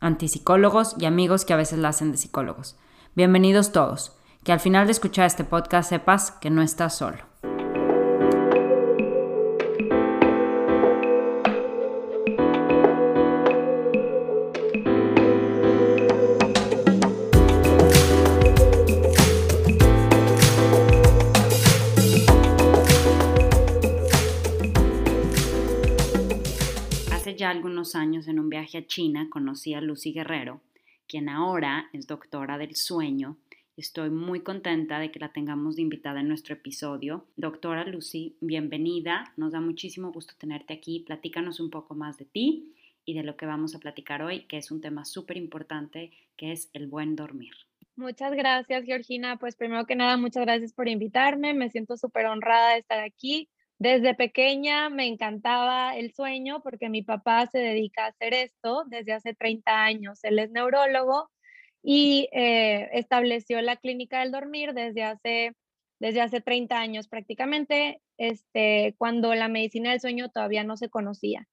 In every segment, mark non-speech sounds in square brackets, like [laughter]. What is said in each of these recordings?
antipsicólogos y amigos que a veces la hacen de psicólogos. Bienvenidos todos. Que al final de escuchar este podcast sepas que no estás solo. Ya algunos años en un viaje a China conocí a Lucy Guerrero, quien ahora es doctora del sueño. Estoy muy contenta de que la tengamos de invitada en nuestro episodio. Doctora Lucy, bienvenida. Nos da muchísimo gusto tenerte aquí. Platícanos un poco más de ti y de lo que vamos a platicar hoy, que es un tema súper importante, que es el buen dormir. Muchas gracias, Georgina. Pues primero que nada, muchas gracias por invitarme. Me siento súper honrada de estar aquí. Desde pequeña me encantaba el sueño porque mi papá se dedica a hacer esto desde hace 30 años. Él es neurólogo y eh, estableció la clínica del dormir desde hace, desde hace 30 años prácticamente, este, cuando la medicina del sueño todavía no se conocía.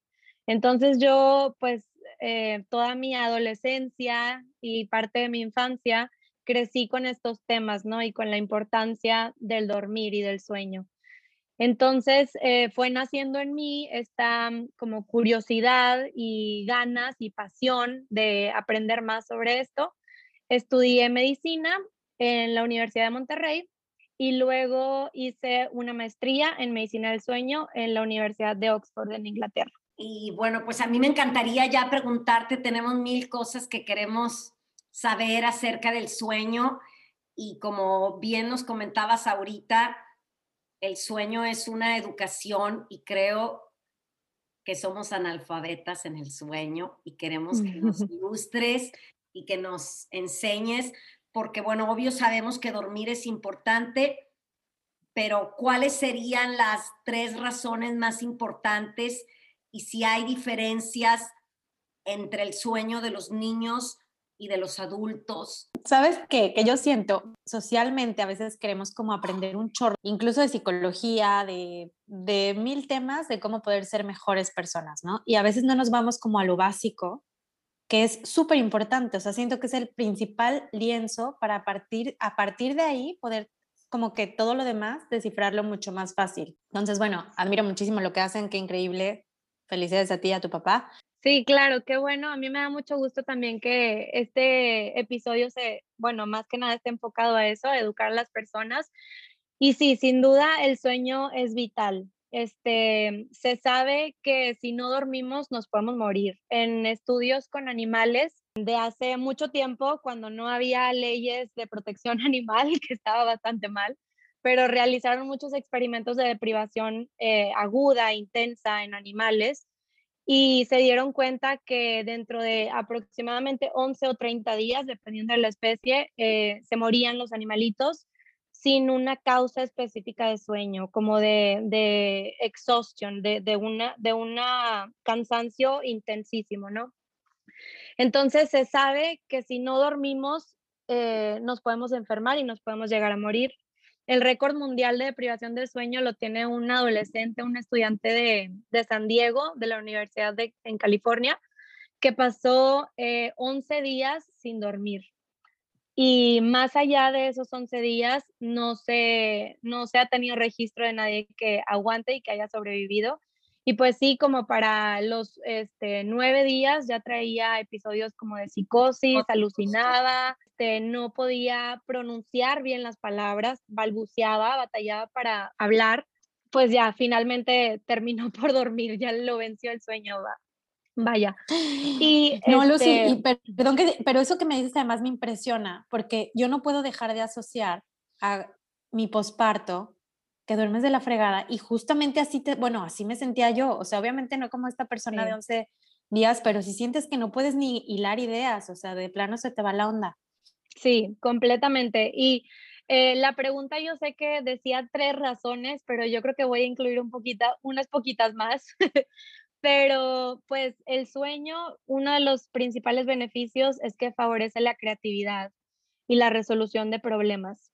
Entonces yo, pues, eh, toda mi adolescencia y parte de mi infancia crecí con estos temas, ¿no? Y con la importancia del dormir y del sueño. Entonces eh, fue naciendo en mí esta mm, como curiosidad y ganas y pasión de aprender más sobre esto. Estudié medicina en la Universidad de Monterrey y luego hice una maestría en medicina del sueño en la Universidad de Oxford en Inglaterra. Y bueno, pues a mí me encantaría ya preguntarte, tenemos mil cosas que queremos saber acerca del sueño y como bien nos comentabas ahorita, el sueño es una educación y creo que somos analfabetas en el sueño y queremos que nos [laughs] ilustres y que nos enseñes, porque bueno, obvio sabemos que dormir es importante, pero ¿cuáles serían las tres razones más importantes y si hay diferencias entre el sueño de los niños y de los adultos. ¿Sabes qué? Que yo siento, socialmente a veces queremos como aprender un chorro, incluso de psicología, de, de mil temas de cómo poder ser mejores personas, ¿no? Y a veces no nos vamos como a lo básico, que es súper importante, o sea, siento que es el principal lienzo para partir, a partir de ahí poder como que todo lo demás descifrarlo mucho más fácil. Entonces, bueno, admiro muchísimo lo que hacen, qué increíble. Felicidades a ti y a tu papá. Sí, claro, qué bueno. A mí me da mucho gusto también que este episodio se, bueno, más que nada esté enfocado a eso, a educar a las personas. Y sí, sin duda el sueño es vital. Este, se sabe que si no dormimos nos podemos morir. En estudios con animales de hace mucho tiempo, cuando no había leyes de protección [laughs] animal, que estaba bastante mal, pero realizaron muchos experimentos de deprivación eh, aguda, intensa en animales y se dieron cuenta que dentro de aproximadamente 11 o 30 días, dependiendo de la especie, eh, se morían los animalitos sin una causa específica de sueño, como de, de exhaustion, de, de, una, de una cansancio intensísimo, ¿no? Entonces se sabe que si no dormimos, eh, nos podemos enfermar y nos podemos llegar a morir. El récord mundial de privación del sueño lo tiene un adolescente, un estudiante de, San Diego, de la Universidad de, en California, que pasó 11 eh, días sin dormir. Y más allá de esos 11 días, no se, no se ha tenido registro de nadie que aguante y que haya sobrevivido. Y pues sí, como para los este, nueve días ya traía episodios como de psicosis, alucinaba, este, no podía pronunciar bien las palabras, balbuceaba, batallaba para hablar. Pues ya finalmente terminó [laughs] por dormir, ya lo venció el sueño. Vaya. Y no, Lucy, este perdón que, pero eso que me dices además me impresiona, porque yo no puedo dejar de asociar a mi posparto que duermes de la fregada y justamente así te, bueno, así me sentía yo, o sea, obviamente no como esta persona de 11 días, pero si sientes que no puedes ni hilar ideas, o sea, de plano se te va la onda. Sí, completamente. Y eh, la pregunta yo sé que decía tres razones, pero yo creo que voy a incluir un poquito, unas poquitas más. [laughs] pero pues el sueño, uno de los principales beneficios es que favorece la creatividad y la resolución de problemas.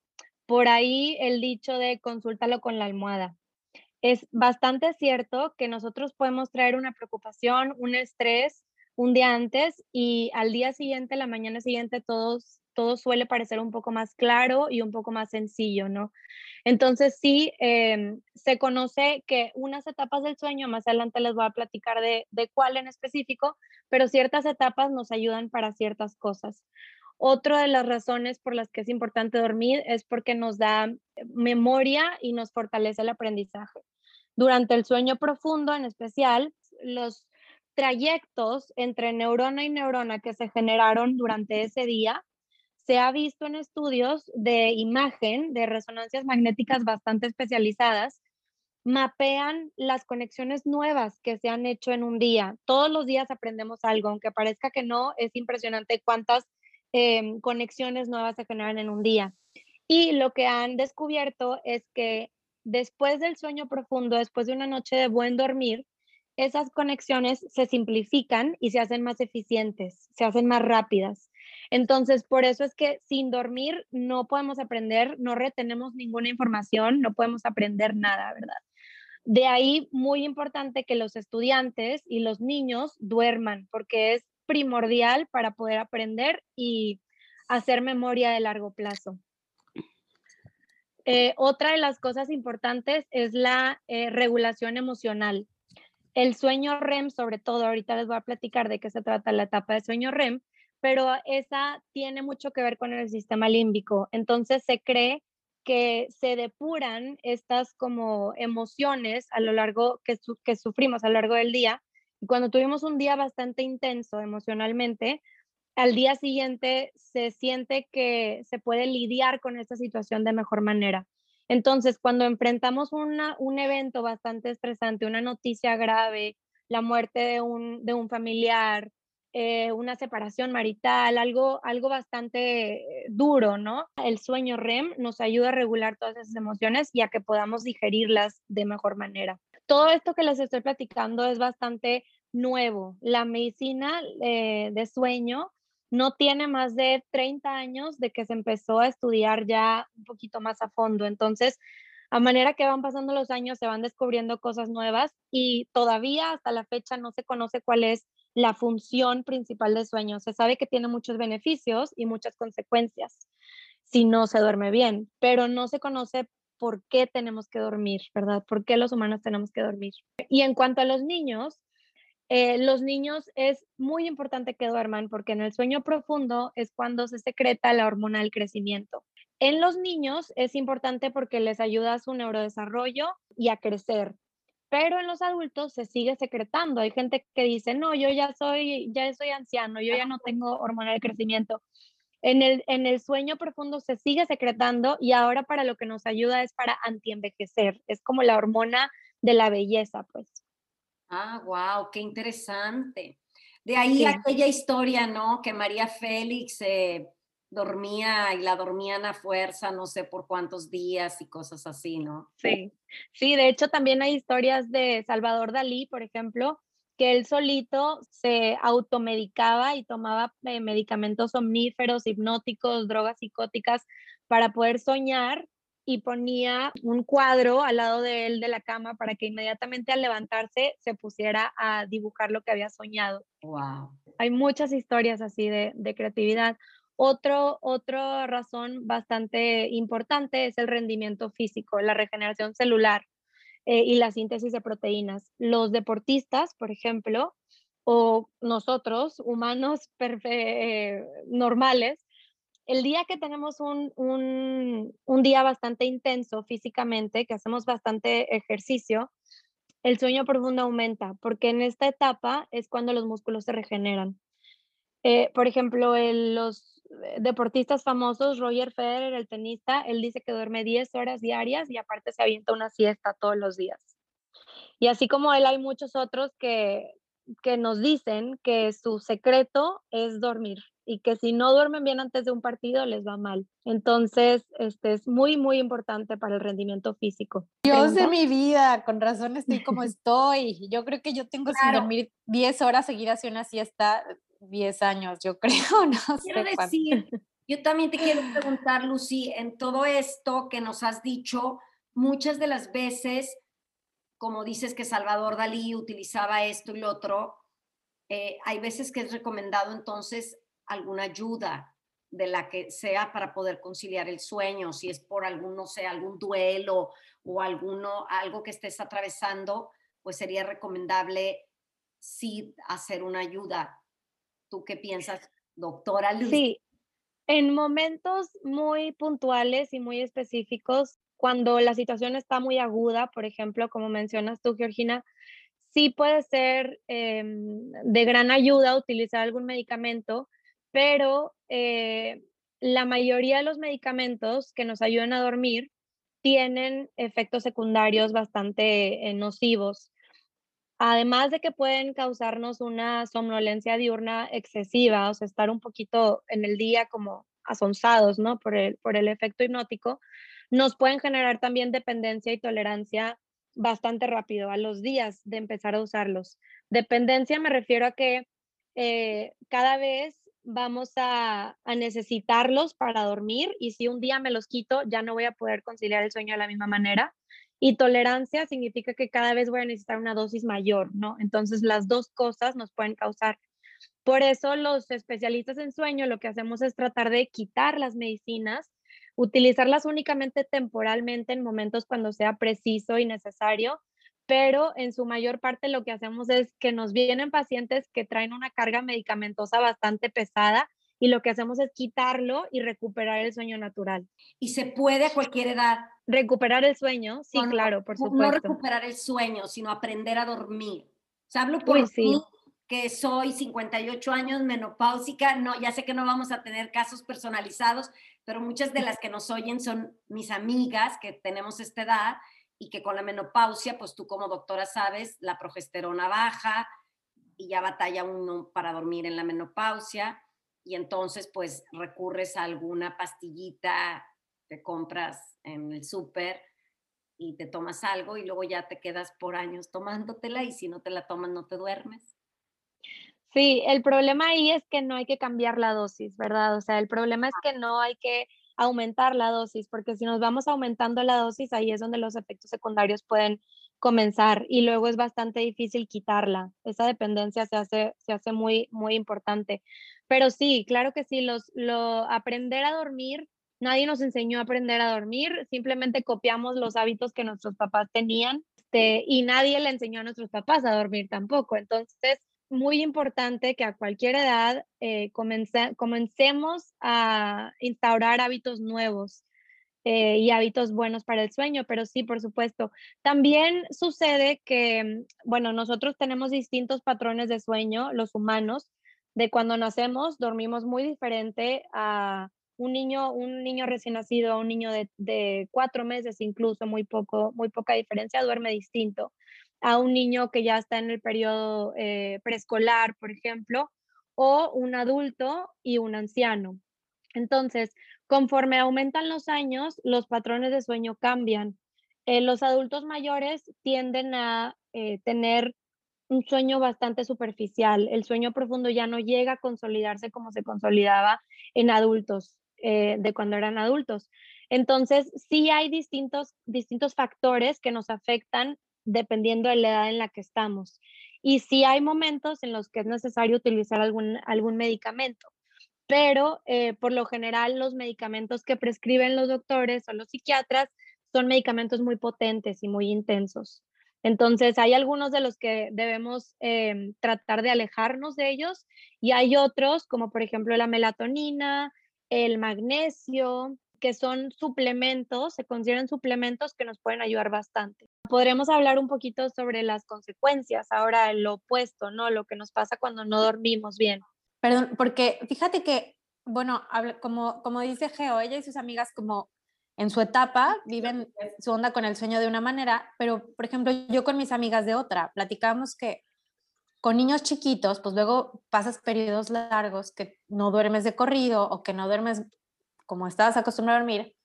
Por ahí el dicho de consúltalo con la almohada. Es bastante cierto que nosotros podemos traer una preocupación, un estrés un día antes y al día siguiente, la mañana siguiente, todos, todo suele parecer un poco más claro y un poco más sencillo, ¿no? Entonces sí, em, se conoce que unas etapas del sueño, más adelante les voy a platicar de, de cuál en específico, pero ciertas etapas nos ayudan para ciertas cosas. Otra de las razones por las que es importante dormir es porque nos da eh, memoria y nos fortalece el aprendizaje. Durante el sueño profundo, en especial, los trayectos entre neurona y neurona que se generaron durante ese día, se ha visto en estudios de imagen, de resonancias magnéticas bastante especializadas, mapean las conexiones nuevas que se han hecho en un día. Todos los días aprendemos algo, aunque parezca que no, es impresionante cuántas Em, conexiones nuevas se generan en un día. Y lo que han descubierto es que después del sueño profundo, después de una noche de buen dormir, esas conexiones se simplifican y se hacen más eficientes, se hacen más rápidas. Entonces, por eso es que sin dormir no podemos aprender, no retenemos ninguna información, no podemos aprender nada, ¿verdad? De ahí, muy importante que los estudiantes y los niños duerman, porque es primordial para poder aprender y hacer memoria de largo plazo. Eh, otra de las cosas importantes es la eh, regulación emocional. El sueño REM, sobre todo, ahorita les voy a platicar de qué se trata la etapa de sueño REM, pero esa tiene mucho que ver con el sistema límbico. Entonces se cree que se depuran estas como emociones a lo largo que, que sufrimos a lo largo del día y cuando tuvimos un día bastante intenso emocionalmente, al día siguiente se siente que se puede lidiar con esta situación de mejor manera. Entonces, cuando enfrentamos un evento bastante estresante, una noticia grave, la muerte de un, de un familiar, eh, una separación marital, algo, algo bastante duro, ¿no? El sueño REM nos ayuda a regular todas esas emociones y a que podamos digerirlas de mejor manera todo esto que les estoy platicando es bastante nuevo. La medicina eh, de sueño no tiene más de 30 años de que se empezó a estudiar ya un poquito más a fondo. Entonces, a manera que van pasando los años, se van descubriendo cosas nuevas y todavía hasta la fecha no se conoce cuál es la función principal del sueño. Se sabe que tiene muchos beneficios y muchas consecuencias si no se duerme bien, pero no se conoce por qué tenemos que dormir, ¿verdad? ¿Por qué los humanos tenemos que dormir? Y en cuanto a los niños, eh, los niños es muy importante que duerman porque en el sueño profundo es cuando se secreta la hormona del crecimiento. En los niños es importante porque les ayuda a su neurodesarrollo y a crecer, pero en los adultos se sigue secretando. Hay gente que dice, no, yo ya soy, ya soy anciano, yo ya no tengo hormona del crecimiento en el, en el sueño profundo se sigue secretando y ahora para lo que nos ayuda es para antienvejecer. Es como la hormona de la belleza, pues. Ah, wow, qué interesante. De ahí aquella historia, ¿no? Que María Félix eh, dormía y la dormían a fuerza, no sé por cuántos días y cosas así, ¿no? Sí, sí, de hecho también hay historias de Salvador Dalí, por ejemplo, que él solito se automedicaba y tomaba eh, medicamentos omníferos, hipnóticos, drogas psicóticas para poder soñar y ponía un cuadro al lado de él de la cama para que inmediatamente al levantarse se pusiera a dibujar lo que había soñado. Wow. Hay muchas historias así de, de creatividad. Otro, otra razón bastante importante es el rendimiento físico, la regeneración celular. Eh, y la síntesis de proteínas. Los deportistas, por ejemplo, o nosotros, humanos [laughs] eh, normales, el día que tenemos un, un, día bastante intenso físicamente, que hacemos bastante ejercicio, el sueño profundo aumenta, porque en esta etapa es cuando los músculos se regeneran. Eh, por ejemplo, los deportistas famosos, Roger Federer, el tenista, él dice que duerme 10 horas diarias y aparte se avienta una siesta todos los días. Y así como él, hay muchos otros que, que nos dicen que su secreto es dormir y que si no duermen bien antes de un partido les va mal. Entonces, este es muy, muy importante para el rendimiento físico. Dios de mi vida, con razón estoy como [laughs] estoy. Yo creo que yo tengo sin dormir 10 horas seguidas y una siesta 10 años, yo [laughs] creo. No quiero decir, [laughs] yo también te quiero preguntar, Lucy, en todo esto que nos has dicho, muchas de las veces como dices que Salvador Dalí utilizaba esto y lo otro, eh, hay veces que es recomendado entonces alguna ayuda de la que sea para poder conciliar el sueño, si es por algún, no sé, algún duelo o alguno, algo que estés atravesando, pues sería recomendable sí hacer una ayuda. ¿Tú qué piensas, doctora Lucy? Sí, en momentos muy puntuales y muy específicos, cuando la situación está muy aguda, por ejemplo, como mencionas tú, Georgina, sí puede ser em, de gran ayuda utilizar algún medicamento, pero eh, la mayoría de los medicamentos que nos ayudan a dormir tienen efectos secundarios bastante eh, nocivos. Además de que pueden causarnos una somnolencia diurna excesiva, o sea, estar un poquito en el día como asonzados, ¿no? Por el, por el efecto hipnótico, nos pueden generar también dependencia y tolerancia bastante rápido a los días de empezar a usarlos. Dependencia me refiero a que eh, cada vez vamos a, a, necesitarlos para dormir y si un día me los quito ya no voy a poder conciliar el sueño de la misma manera. Y tolerancia significa que cada vez voy a necesitar una dosis mayor, ¿no? Entonces las dos cosas nos pueden causar. Por eso los especialistas en sueño lo que hacemos es tratar de quitar las medicinas utilizarlas únicamente temporalmente en momentos cuando sea preciso y necesario, pero en su mayor parte lo que hacemos es que nos vienen pacientes que traen una carga medicamentosa bastante pesada y lo que hacemos es quitarlo y recuperar el sueño natural. ¿Y se puede a cualquier edad? Recuperar el sueño, sí, claro, por supuesto. No recuperar el sueño, sino aprender a dormir. O sea, hablo por mí, que soy 58 años, menopáusica, no, ya sé que no vamos a tener casos personalizados, pero muchas de las que nos oyen son mis amigas que tenemos esta edad y que con la menopausia, pues tú como doctora sabes, la progesterona baja y ya batalla uno para dormir en la menopausia y entonces pues recurres a alguna pastillita que compras en el súper y te tomas algo y luego ya te quedas por años tomándotela y si no te la tomas no te duermes. Sí, el problema ahí es que no hay que cambiar la dosis, ¿verdad? O sea, el problema es que no hay que aumentar la dosis, porque si nos vamos aumentando la dosis, ahí es donde los efectos secundarios pueden comenzar y luego es bastante difícil quitarla. Esa dependencia se hace, se hace muy, muy importante. Pero sí, claro que sí, los, lo, aprender a dormir, nadie nos enseñó a aprender a dormir, simplemente copiamos los hábitos que nuestros papás tenían este, y nadie le enseñó a nuestros papás a dormir tampoco. Entonces, muy importante que a cualquier edad eh, comencemos a instaurar hábitos nuevos eh, y hábitos buenos para el sueño, pero sí, por supuesto. También sucede que, bueno, nosotros tenemos distintos patrones de sueño, los humanos, de cuando nacemos dormimos muy diferente a un niño, un niño recién nacido, un niño de, de cuatro meses incluso, muy poco, muy poca diferencia, duerme distinto a un niño que ya está en el periodo eh, preescolar, por ejemplo, o un adulto y un anciano. Entonces, conforme aumentan los años, los patrones de sueño cambian. Eh, los adultos mayores tienden a eh, tener un sueño bastante superficial. El sueño profundo ya no llega a consolidarse como se consolidaba en adultos, de cuando eran adultos. Entonces, sí hay distintos, distintos factores que nos afectan dependiendo de la edad en la que estamos. Y sí hay momentos en los que es necesario utilizar algún, algún medicamento, pero eh, por lo general los medicamentos que prescriben los doctores o los psiquiatras son medicamentos muy potentes y muy intensos. Entonces, hay algunos de los que debemos em, tratar de alejarnos de ellos y hay otros, como por ejemplo la melatonina, el magnesio, que son suplementos, se consideran suplementos que nos pueden ayudar bastante. Podremos hablar un poquito sobre las consecuencias, ahora lo opuesto, ¿no? Lo que nos pasa cuando no dormimos bien. Perdón, porque fíjate que, bueno, como, como dice Geo, ella y sus amigas como en su etapa viven su onda con el sueño de una manera, pero por ejemplo yo con mis amigas de otra, platicamos que con niños chiquitos, pues luego pasas periodos largos que no duermes de corrido o que no duermes como estabas acostumbrado a dormir.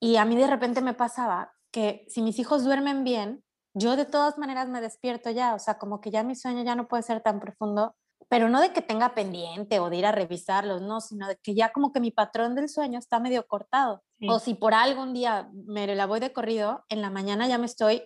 Y a mí de repente me pasaba que si mis hijos duermen bien, yo de todas maneras me despierto ya, o sea, como que ya mi sueño ya no puede ser tan profundo pero no de que tenga pendiente o de ir a revisarlos, no, sino de que ya como que mi patrón del sueño está medio cortado. O si por algún día me la voy de corrido, en la mañana ya me estoy,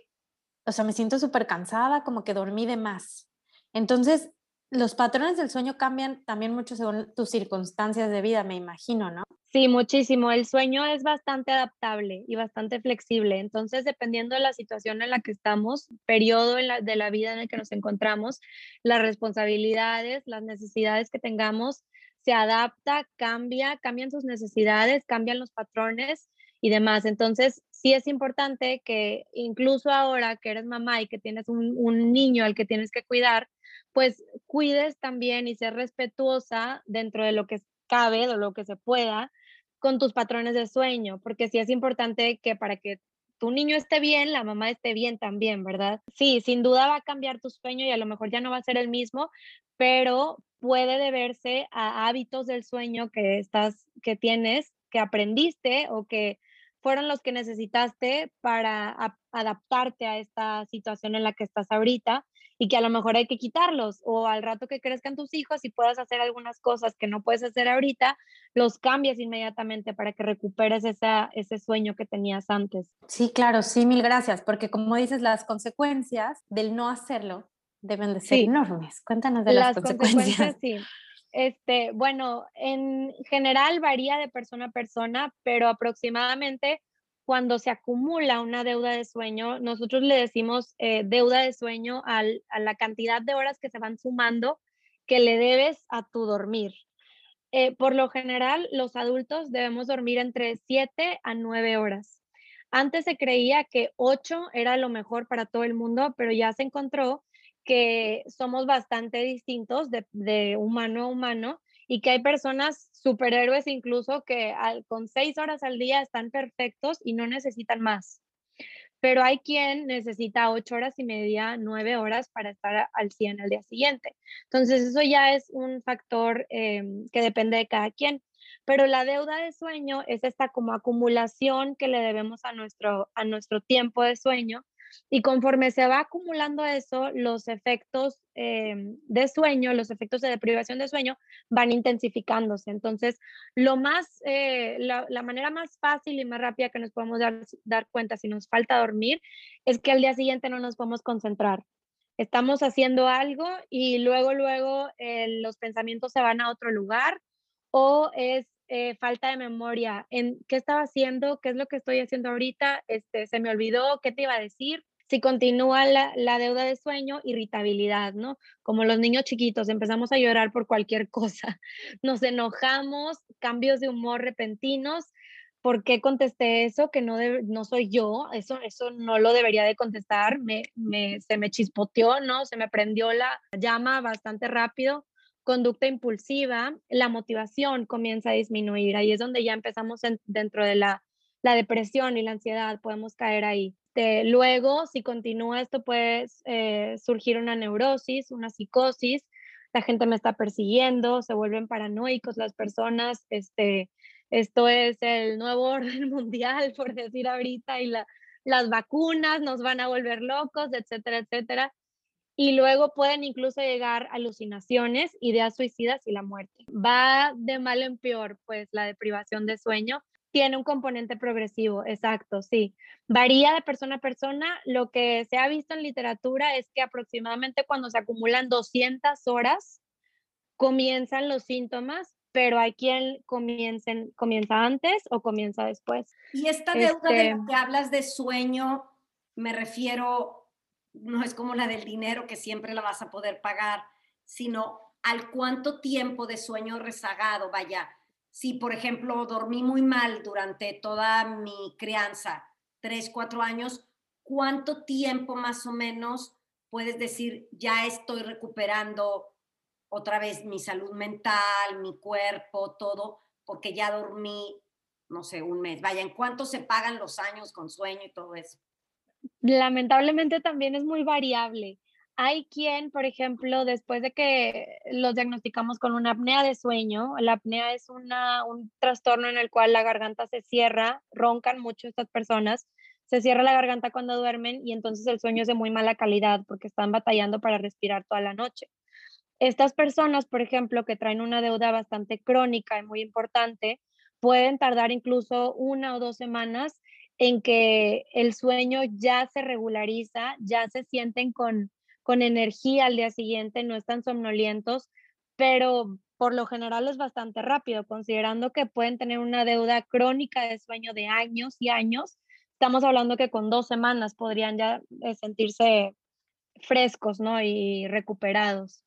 o sea, me siento súper cansada, como que dormí de más. Entonces, los patrones del sueño cambian también mucho según tus circunstancias de vida, me imagino, ¿no? Sí, muchísimo. El sueño es bastante adaptable y bastante flexible. Entonces, dependiendo de la situación en la que estamos, periodo de la vida en el que nos encontramos, las responsabilidades, las necesidades que tengamos, se adapta, cambia, cambian sus necesidades, cambian los patrones y demás. Entonces, sí es importante que incluso ahora que eres mamá y que tienes un, un niño al que tienes que cuidar, pues cuides también y ser respetuosa dentro de lo que cabe, de lo que se pueda, con tus patrones de sueño, porque sí es importante que para que tu niño esté bien, la mamá esté bien también, ¿verdad? Sí, sin duda va a cambiar tu sueño y a lo mejor ya no va a ser el mismo, pero puede deberse a hábitos del sueño que estás que tienes, que aprendiste o que fueron los que necesitaste para adaptarte a esta situación en la que estás ahorita y que a lo mejor hay que quitarlos o al rato que crezcan tus hijos y puedas hacer algunas cosas que no puedes hacer ahorita, los cambias inmediatamente para que recuperes esa, ese sueño que tenías antes. Sí, claro, sí, mil gracias, porque como dices, las consecuencias del no hacerlo deben de ser enormes. Cuéntanos de las, consecuencias. Sí. Este, bueno, en general varía de persona a persona, pero aproximadamente cuando se acumula una deuda de sueño, nosotros le decimos eh, deuda de sueño a la cantidad de horas que se van sumando que le debes a tu dormir. Eh, por lo general, los adultos debemos dormir entre 7 a 9 horas. Antes se creía que 8 era lo mejor para todo el mundo, pero ya se encontró que somos bastante distintos de, de humano a humano y que hay personas superhéroes incluso que con seis horas al día están perfectos y no necesitan más. Pero hay quien necesita ocho horas y media, nueve horas para estar al 100 al día siguiente. Entonces eso ya es un factor em, que depende de cada quien. Pero la deuda de sueño es esta como acumulación que le debemos a nuestro, a nuestro tiempo de sueño y conforme se va acumulando eso, los efectos em, de sueño, los efectos de deprivación de sueño van intensificándose. Entonces, lo más, eh, la, manera más fácil y más rápida que nos podemos dar, dar cuenta si nos falta dormir es que al día siguiente no nos podemos concentrar. Estamos haciendo algo y luego, luego eh, los pensamientos se van a otro lugar o es eh, falta de memoria en qué estaba haciendo, qué es lo que estoy haciendo ahorita, este, se me olvidó, qué te iba a decir. Si continúa la, la, deuda de sueño, irritabilidad, ¿no? Como los niños chiquitos, empezamos a llorar por cualquier [laughs] cosa, nos enojamos, cambios de humor repentinos. ¿Por qué contesté eso? Que no, no soy yo, eso, eso no lo debería de contestar, me, me, se me chispoteó, ¿no? Se me prendió la llama bastante rápido conducta impulsiva, la motivación comienza a disminuir. Ahí es donde ya empezamos dentro de la, depresión y la ansiedad, podemos caer ahí. Luego, si continúa esto, puede eh, surgir una neurosis, una psicosis, la gente me está persiguiendo, se vuelven paranoicos las personas, este, esto es el nuevo [laughs] orden mundial, por decir ahorita, y las vacunas nos van a volver locos, etcétera, etcétera y luego pueden incluso llegar alucinaciones, ideas suicidas y la muerte. Va de mal en peor, pues la deprivación de sueño tiene un componente progresivo, exacto, sí. Varía de persona a persona. Lo que se ha visto en literatura es que aproximadamente cuando se acumulan 200 horas, comienzan los síntomas, pero hay quien comiencen, comienza antes o comienza después. Y esta deuda de la este que hablas de sueño, me refiero, no es como la del dinero que siempre la vas a poder pagar, sino al cuánto tiempo de sueño rezagado, vaya. Si, por ejemplo, dormí muy mal durante toda mi crianza, tres, cuatro años, ¿cuánto tiempo más o menos puedes decir, ya estoy recuperando otra vez mi salud mental, mi cuerpo, todo, porque ya dormí, no sé, un mes. Vaya, ¿en cuánto se pagan los años con sueño y todo eso? Lamentablemente también es muy variable. Hay quien, por ejemplo, después de que los diagnosticamos con una apnea de sueño, la apnea es una, un trastorno en el cual la garganta se cierra, roncan mucho estas personas, se cierra la garganta cuando duermen y entonces el sueño es de muy mala calidad porque están batallando para respirar toda la noche. Estas personas, por ejemplo, que traen una deuda bastante crónica y muy importante, pueden tardar incluso una o dos semanas en que el sueño ya se regulariza, ya se sienten con, con energía al día siguiente, no están somnolientos, pero por lo general es bastante rápido, considerando que pueden tener una deuda crónica de sueño de años y años. Estamos hablando que con dos semanas podrían ya eh, sentirse frescos, ¿no? Y recuperados.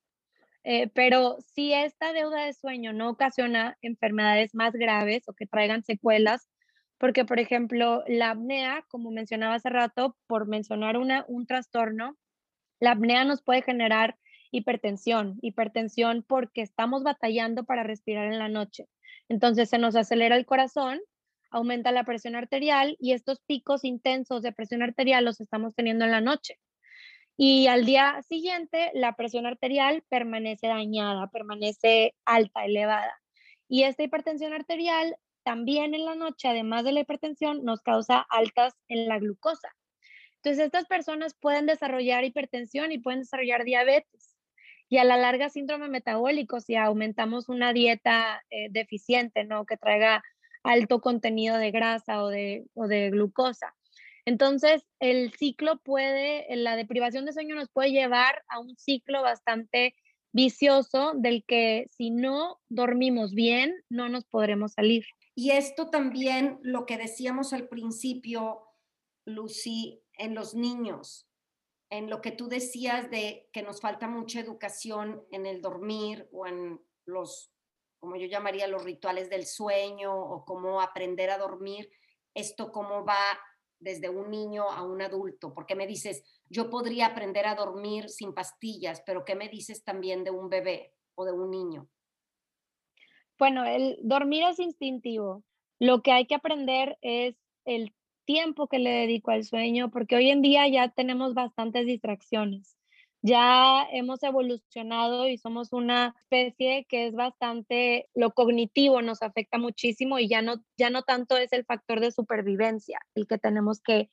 Eh, pero si esta deuda de sueño no ocasiona enfermedades más graves o que traigan secuelas, porque por ejemplo la apnea, como mencionaba hace rato, por mencionar una, un trastorno, la apnea nos puede generar hipertensión, hipertensión porque estamos batallando para respirar en la noche. Entonces se nos acelera el corazón, aumenta la presión arterial y estos picos intensos de presión arterial los estamos teniendo en la noche y al día siguiente la presión arterial permanece dañada, permanece alta, elevada. Y esta hipertensión arterial también en la noche, además de la hipertensión, nos causa altas en la glucosa. Entonces, estas personas pueden desarrollar hipertensión y pueden desarrollar diabetes. Y a la larga, síndrome metabólico, si aumentamos una dieta eh, deficiente, ¿no? Que traiga alto contenido de grasa o de, o de glucosa. Entonces, el ciclo puede, la deprivación de sueño nos puede llevar a un ciclo bastante vicioso del que si no dormimos bien, no nos podremos salir. Y esto también, lo que decíamos al principio, Lucy, en los niños, en lo que tú decías de que nos falta mucha educación en el dormir o en los, como yo llamaría, los rituales del sueño o cómo aprender a dormir, esto cómo va desde un niño a un adulto? Porque me dices, yo podría aprender a dormir sin pastillas, pero ¿qué me dices también de un bebé o de un niño? Bueno, el dormir es instintivo. Lo que hay que aprender es el tiempo que le dedico al sueño, porque hoy en día ya tenemos bastantes distracciones ya hemos evolucionado y somos una especie que es bastante, lo cognitivo nos afecta muchísimo y ya no, ya no tanto es el factor de supervivencia el que tenemos que,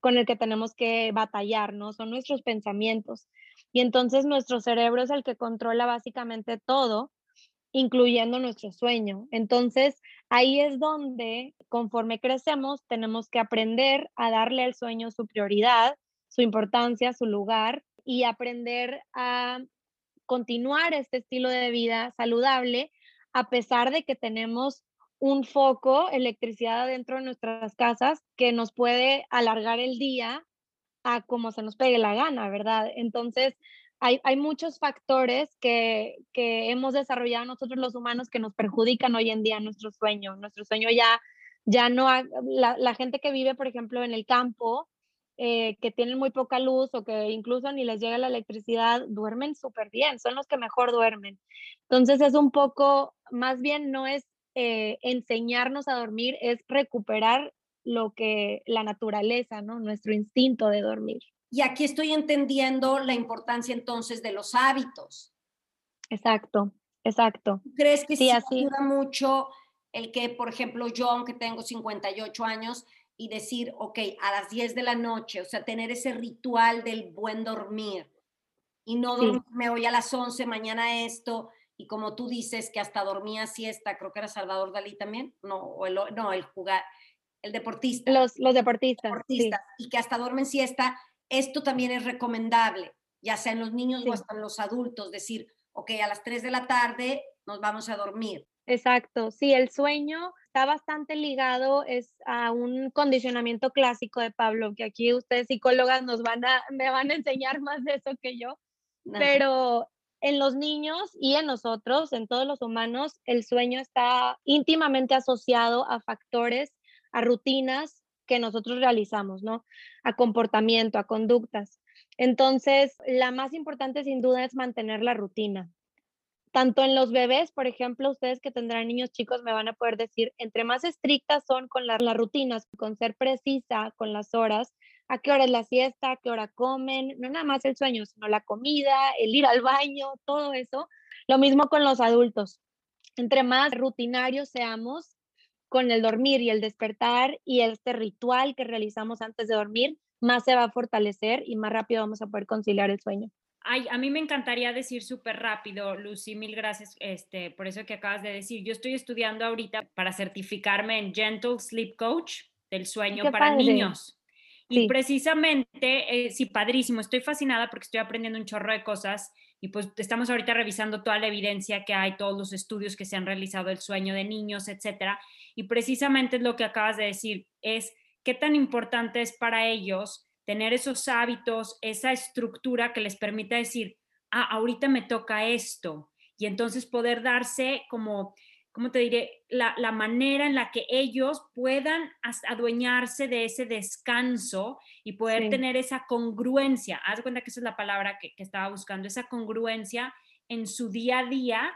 con el que tenemos que batallar, ¿no? Son nuestros pensamientos. Y entonces nuestro cerebro es el que controla básicamente todo, incluyendo nuestro sueño. Entonces, ahí es donde, conforme crecemos, tenemos que aprender a darle al sueño su prioridad, su importancia, su lugar y aprender a continuar este estilo de vida saludable a pesar de que tenemos un foco, electricidad dentro de nuestras casas que nos puede alargar el día a como se nos pegue la gana, ¿verdad? Entonces, hay, muchos factores que, que, hemos desarrollado nosotros los humanos que nos perjudican hoy en día nuestro sueño. Nuestro sueño ya, ya no, la, la gente que vive, por ejemplo, en el campo, eh, que tienen muy poca luz o que incluso ni les llega la electricidad, duermen súper bien, son los que mejor duermen. Entonces es un poco, más bien no es eh, enseñarnos a dormir, es recuperar lo que la naturaleza, ¿no? Nuestro instinto de dormir. Y aquí estoy entendiendo la importancia entonces de los hábitos. Exacto, exacto. ¿Crees que sí, ayuda mucho el que, por ejemplo, yo, aunque tengo 58 años, y decir, ok, a las 10 de la noche, o sea, tener ese ritual del buen dormir y no dormirme hoy a las 11, mañana esto, y como tú dices que hasta dormía siesta, creo que era Salvador Dalí también, no, el, no, el jugar, el deportista. Los, los deportistas. deportistas Y que hasta duermen siesta, esto también es recomendable, ya sea en los niños o hasta en los adultos, decir, ok, a las 3 de la tarde nos vamos a dormir. Exacto, sí, el sueño está bastante ligado es a un condicionamiento clásico de Pablo, que aquí ustedes psicólogas nos van a, me van a enseñar más de eso que yo, pero en los niños y en nosotros, en todos los humanos, el sueño está íntimamente asociado a factores, a rutinas que nosotros realizamos, ¿no? A comportamiento, a conductas. Entonces, la más importante sin duda es mantener la rutina tanto en los bebés, por ejemplo, ustedes que tendrán niños chicos me van a poder decir, entre más estrictas son con las rutinas, con ser precisa, con las horas, a qué hora es la siesta, a qué hora comen, no nada más el sueño, sino la comida, el ir al baño, todo eso. Lo mismo con los adultos. Entre más rutinarios seamos con el dormir y el despertar y este ritual que realizamos antes de dormir, más se va a fortalecer y más rápido vamos a poder conciliar el sueño. Ay, a mí me encantaría decir súper rápido, Lucy, mil gracias este, por eso que acabas de decir. Yo estoy estudiando ahorita para certificarme en Gentle Sleep Coach del sueño para niños. Y precisamente, eh, sí, padrísimo, estoy fascinada porque estoy aprendiendo un chorro de cosas y pues estamos ahorita revisando toda la evidencia que hay, todos los estudios que se han realizado del sueño de niños, etcétera. Y precisamente lo que acabas de decir, es qué tan importante es para ellos tener esos hábitos, esa estructura que les permita decir, ah, ahorita me toca esto. Y entonces poder darse como, ¿cómo te diré? La, manera en la que ellos puedan adueñarse de ese descanso y poder tener esa congruencia. Haz cuenta que esa es la palabra que, estaba buscando, esa congruencia en su día a día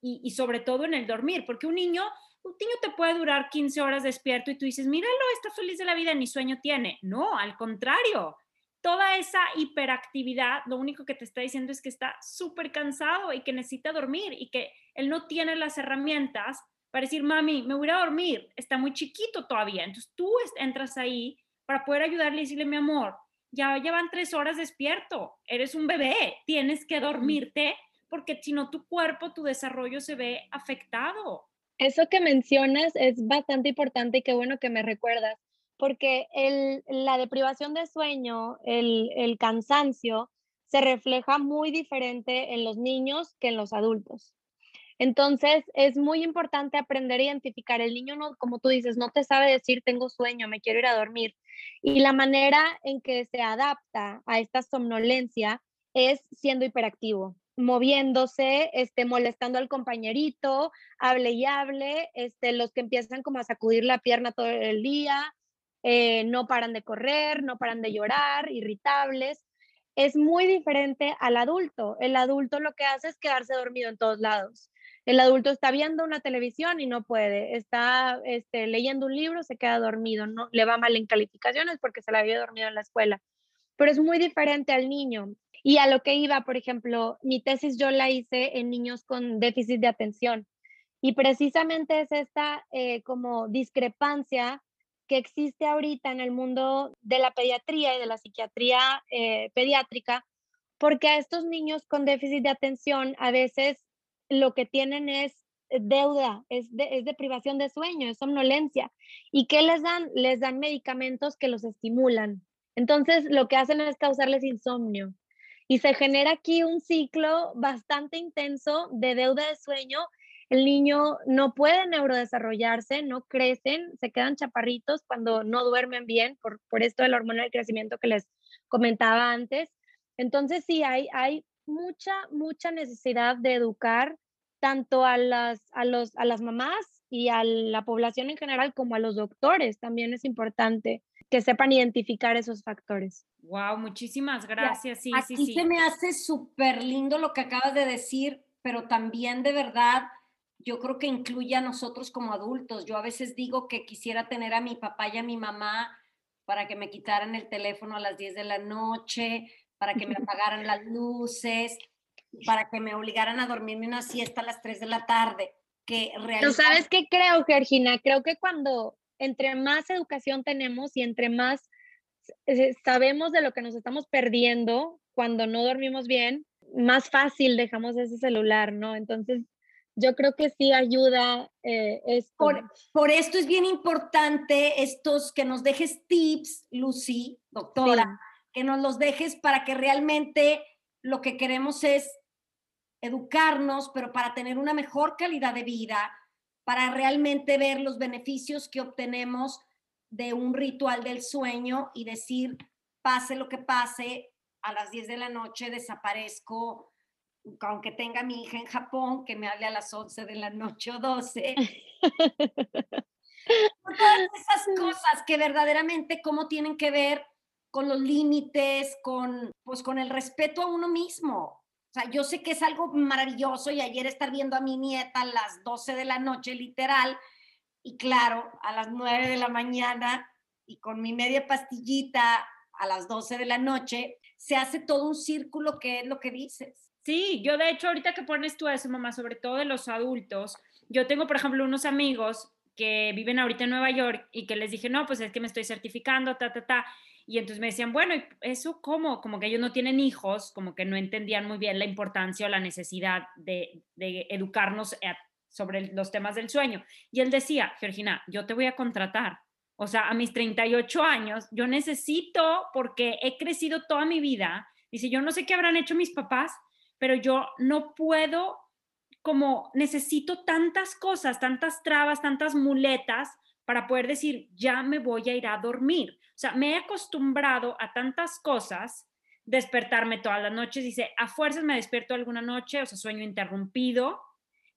y, y sobre todo en el dormir, porque un niño un niño te puede durar 15 horas despierto y tú dices, míralo, está feliz de la vida, ni sueño tiene. No, al contrario, toda esa hiperactividad, lo único que te está diciendo es que está súper cansado y que necesita dormir y que él no tiene las herramientas para decir, mami, me voy a dormir, está muy chiquito todavía. Entonces tú entras ahí para poder ayudarle y decirle, mi amor, ya llevan tres horas despierto, eres un bebé, tienes que dormirte porque si no tu cuerpo, tu desarrollo se ve afectado. Eso que mencionas es bastante importante y qué bueno que me recuerdas, porque el, la deprivación de sueño, el, el cansancio, se refleja muy diferente en los niños que en los adultos. Entonces, es muy importante aprender a identificar. El niño, no, como tú dices, no te sabe decir, tengo sueño, me quiero ir a dormir. Y la manera en que se adapta a esta somnolencia es siendo hiperactivo moviéndose, este, molestando al compañerito, hable y hable, este, los que empiezan como a sacudir la pierna todo el día, eh, no paran de correr, no paran de llorar, irritables. Es muy diferente al adulto. El adulto lo que hace es quedarse dormido en todos lados. El adulto está viendo una televisión y no puede, está este, leyendo un libro, se queda dormido, no le va mal en calificaciones porque se la había dormido en la escuela. Pero es muy diferente al niño. Y a lo que iba, por ejemplo, mi tesis yo la hice en niños con déficit de atención. Y precisamente es esta eh, como discrepancia que existe ahorita en el mundo de la pediatría y de la psiquiatría eh, pediátrica, porque a estos niños con déficit de atención a veces lo que tienen es deuda, es de, es de privación de sueño, es somnolencia. ¿Y qué les dan? Les dan medicamentos que los estimulan. Entonces, lo que hacen es causarles insomnio. Y se genera aquí un ciclo bastante intenso de deuda de sueño. El niño no puede neurodesarrollarse, no crecen, se quedan chaparritos cuando no duermen bien por, por esto de la hormona del crecimiento que les comentaba antes. Entonces sí, hay, hay mucha, mucha necesidad de educar tanto a las, a, los, a las mamás y a la población en general como a los doctores. También es importante que sepan identificar esos factores. Wow, muchísimas gracias. Sí, Aquí sí, sí. se me hace súper lindo lo que acabas de decir, pero también de verdad yo creo que incluye a nosotros como adultos. Yo a veces digo que quisiera tener a mi papá y a mi mamá para que me quitaran el teléfono a las 10 de la noche, para que me [laughs] apagaran las luces, para que me obligaran a dormirme una siesta a las 3 de la tarde. Que ¿Tú sabes qué creo, Georgina? Creo que cuando entre más educación tenemos y entre más sabemos de lo que nos estamos perdiendo cuando no dormimos bien, más fácil dejamos ese celular, ¿no? Entonces, yo creo que sí ayuda eh, esto. Por, esto es bien importante estos, que nos dejes tips, Lucy, doctora, que nos los dejes para que realmente lo que queremos es educarnos, pero para tener una mejor calidad de vida, para realmente ver los beneficios que obtenemos de un ritual del sueño y decir, pase lo que pase, a las 10 de la noche desaparezco, aunque tenga mi hija en Japón, que me hable a las 11 de la noche o 12. Todas esas [laughs] cosas que verdaderamente cómo tienen que ver con los límites, con, pues, con el respeto a uno mismo. O sea, yo sé que es algo maravilloso y ayer estar viendo a mi nieta a las 12 de la noche, literal, y claro, a las 9 de la mañana y con mi media pastillita a las 12 de la noche, se hace todo un círculo que es lo que dices. Sí, yo de hecho ahorita que pones tú eso, mamá, sobre todo de los adultos, yo tengo, por ejemplo, unos amigos que viven ahorita en Nueva York y que les dije, no, pues es que me estoy certificando, ta, ta, ta. Y entonces me decían, bueno, ¿eso cómo? Como que ellos no tienen hijos, como que no entendían muy bien la importancia o la necesidad de, educarnos eh, sobre los temas del sueño. Y él decía, Georgina, yo te voy a contratar. O sea, a mis 38 años, yo necesito, porque he crecido toda mi vida, dice, yo no sé qué habrán hecho mis papás, pero yo no puedo, como necesito tantas cosas, tantas trabas, tantas muletas para poder decir, ya me voy a ir a dormir. O sea, me he acostumbrado a tantas cosas, despertarme todas las noches, dice, a fuerzas me despierto alguna noche, o sea, sueño interrumpido,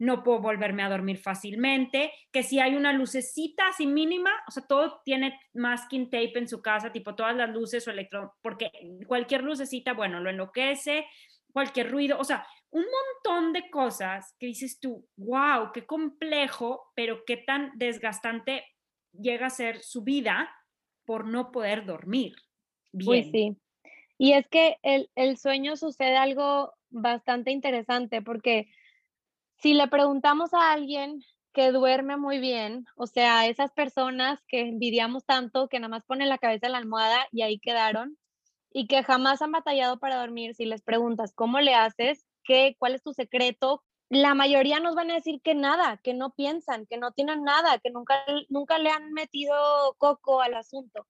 no puedo volverme a dormir fácilmente, que si hay una lucecita así mínima, o sea, todo tiene masking tape en su casa, tipo todas las luces o electro, porque cualquier lucecita, bueno, lo enloquece, cualquier ruido, o sea, un montón de cosas que dices tú, wow, qué complejo, pero qué tan desgastante llega a ser su vida por no poder dormir. Bien. sí. Y es que el, el sueño sucede algo bastante interesante porque si le preguntamos a alguien que duerme muy bien, o sea, esas personas que envidiamos tanto, que nada más ponen la cabeza en la almohada y ahí quedaron, y que jamás han batallado para dormir, si les preguntas cómo le haces, qué, cuál es tu secreto, la mayoría nos van a decir que nada, que no piensan, que no tienen nada, que nunca, nunca le han metido coco al asunto.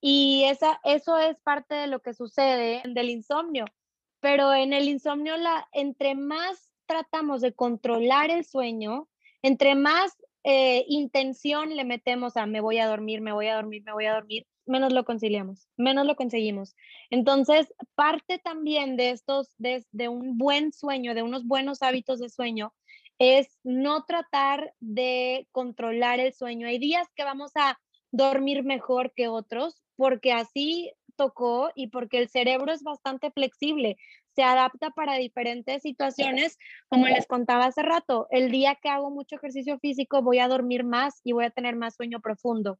Y esa, eso es parte de lo que sucede del insomnio. Pero en el insomnio, la, entre más tratamos de controlar el sueño, entre más eh, intención le metemos a me voy a dormir, me voy a dormir, me voy a dormir, menos lo conciliamos, menos lo conseguimos. Entonces, parte también de estos, de, un buen sueño, de unos buenos hábitos de sueño, es no tratar de controlar el sueño. Hay días que vamos a dormir mejor que otros porque así tocó y porque el cerebro es bastante flexible se adapta para diferentes situaciones. Como les contaba hace rato, el día que hago mucho ejercicio físico voy a dormir más y voy a tener más sueño profundo.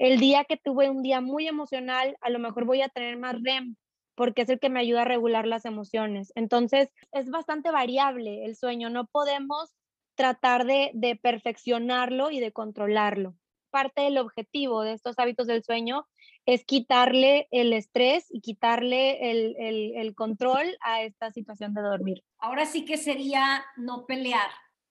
El día que tuve un día muy emocional, a lo mejor voy a tener más REM porque es el que me ayuda a regular las emociones. Entonces, es bastante variable el sueño. No podemos tratar de, de perfeccionarlo y de controlarlo. Parte del objetivo de estos hábitos del sueño es quitarle el estrés y quitarle el, control a esta situación de dormir. Ahora sí que sería no pelear.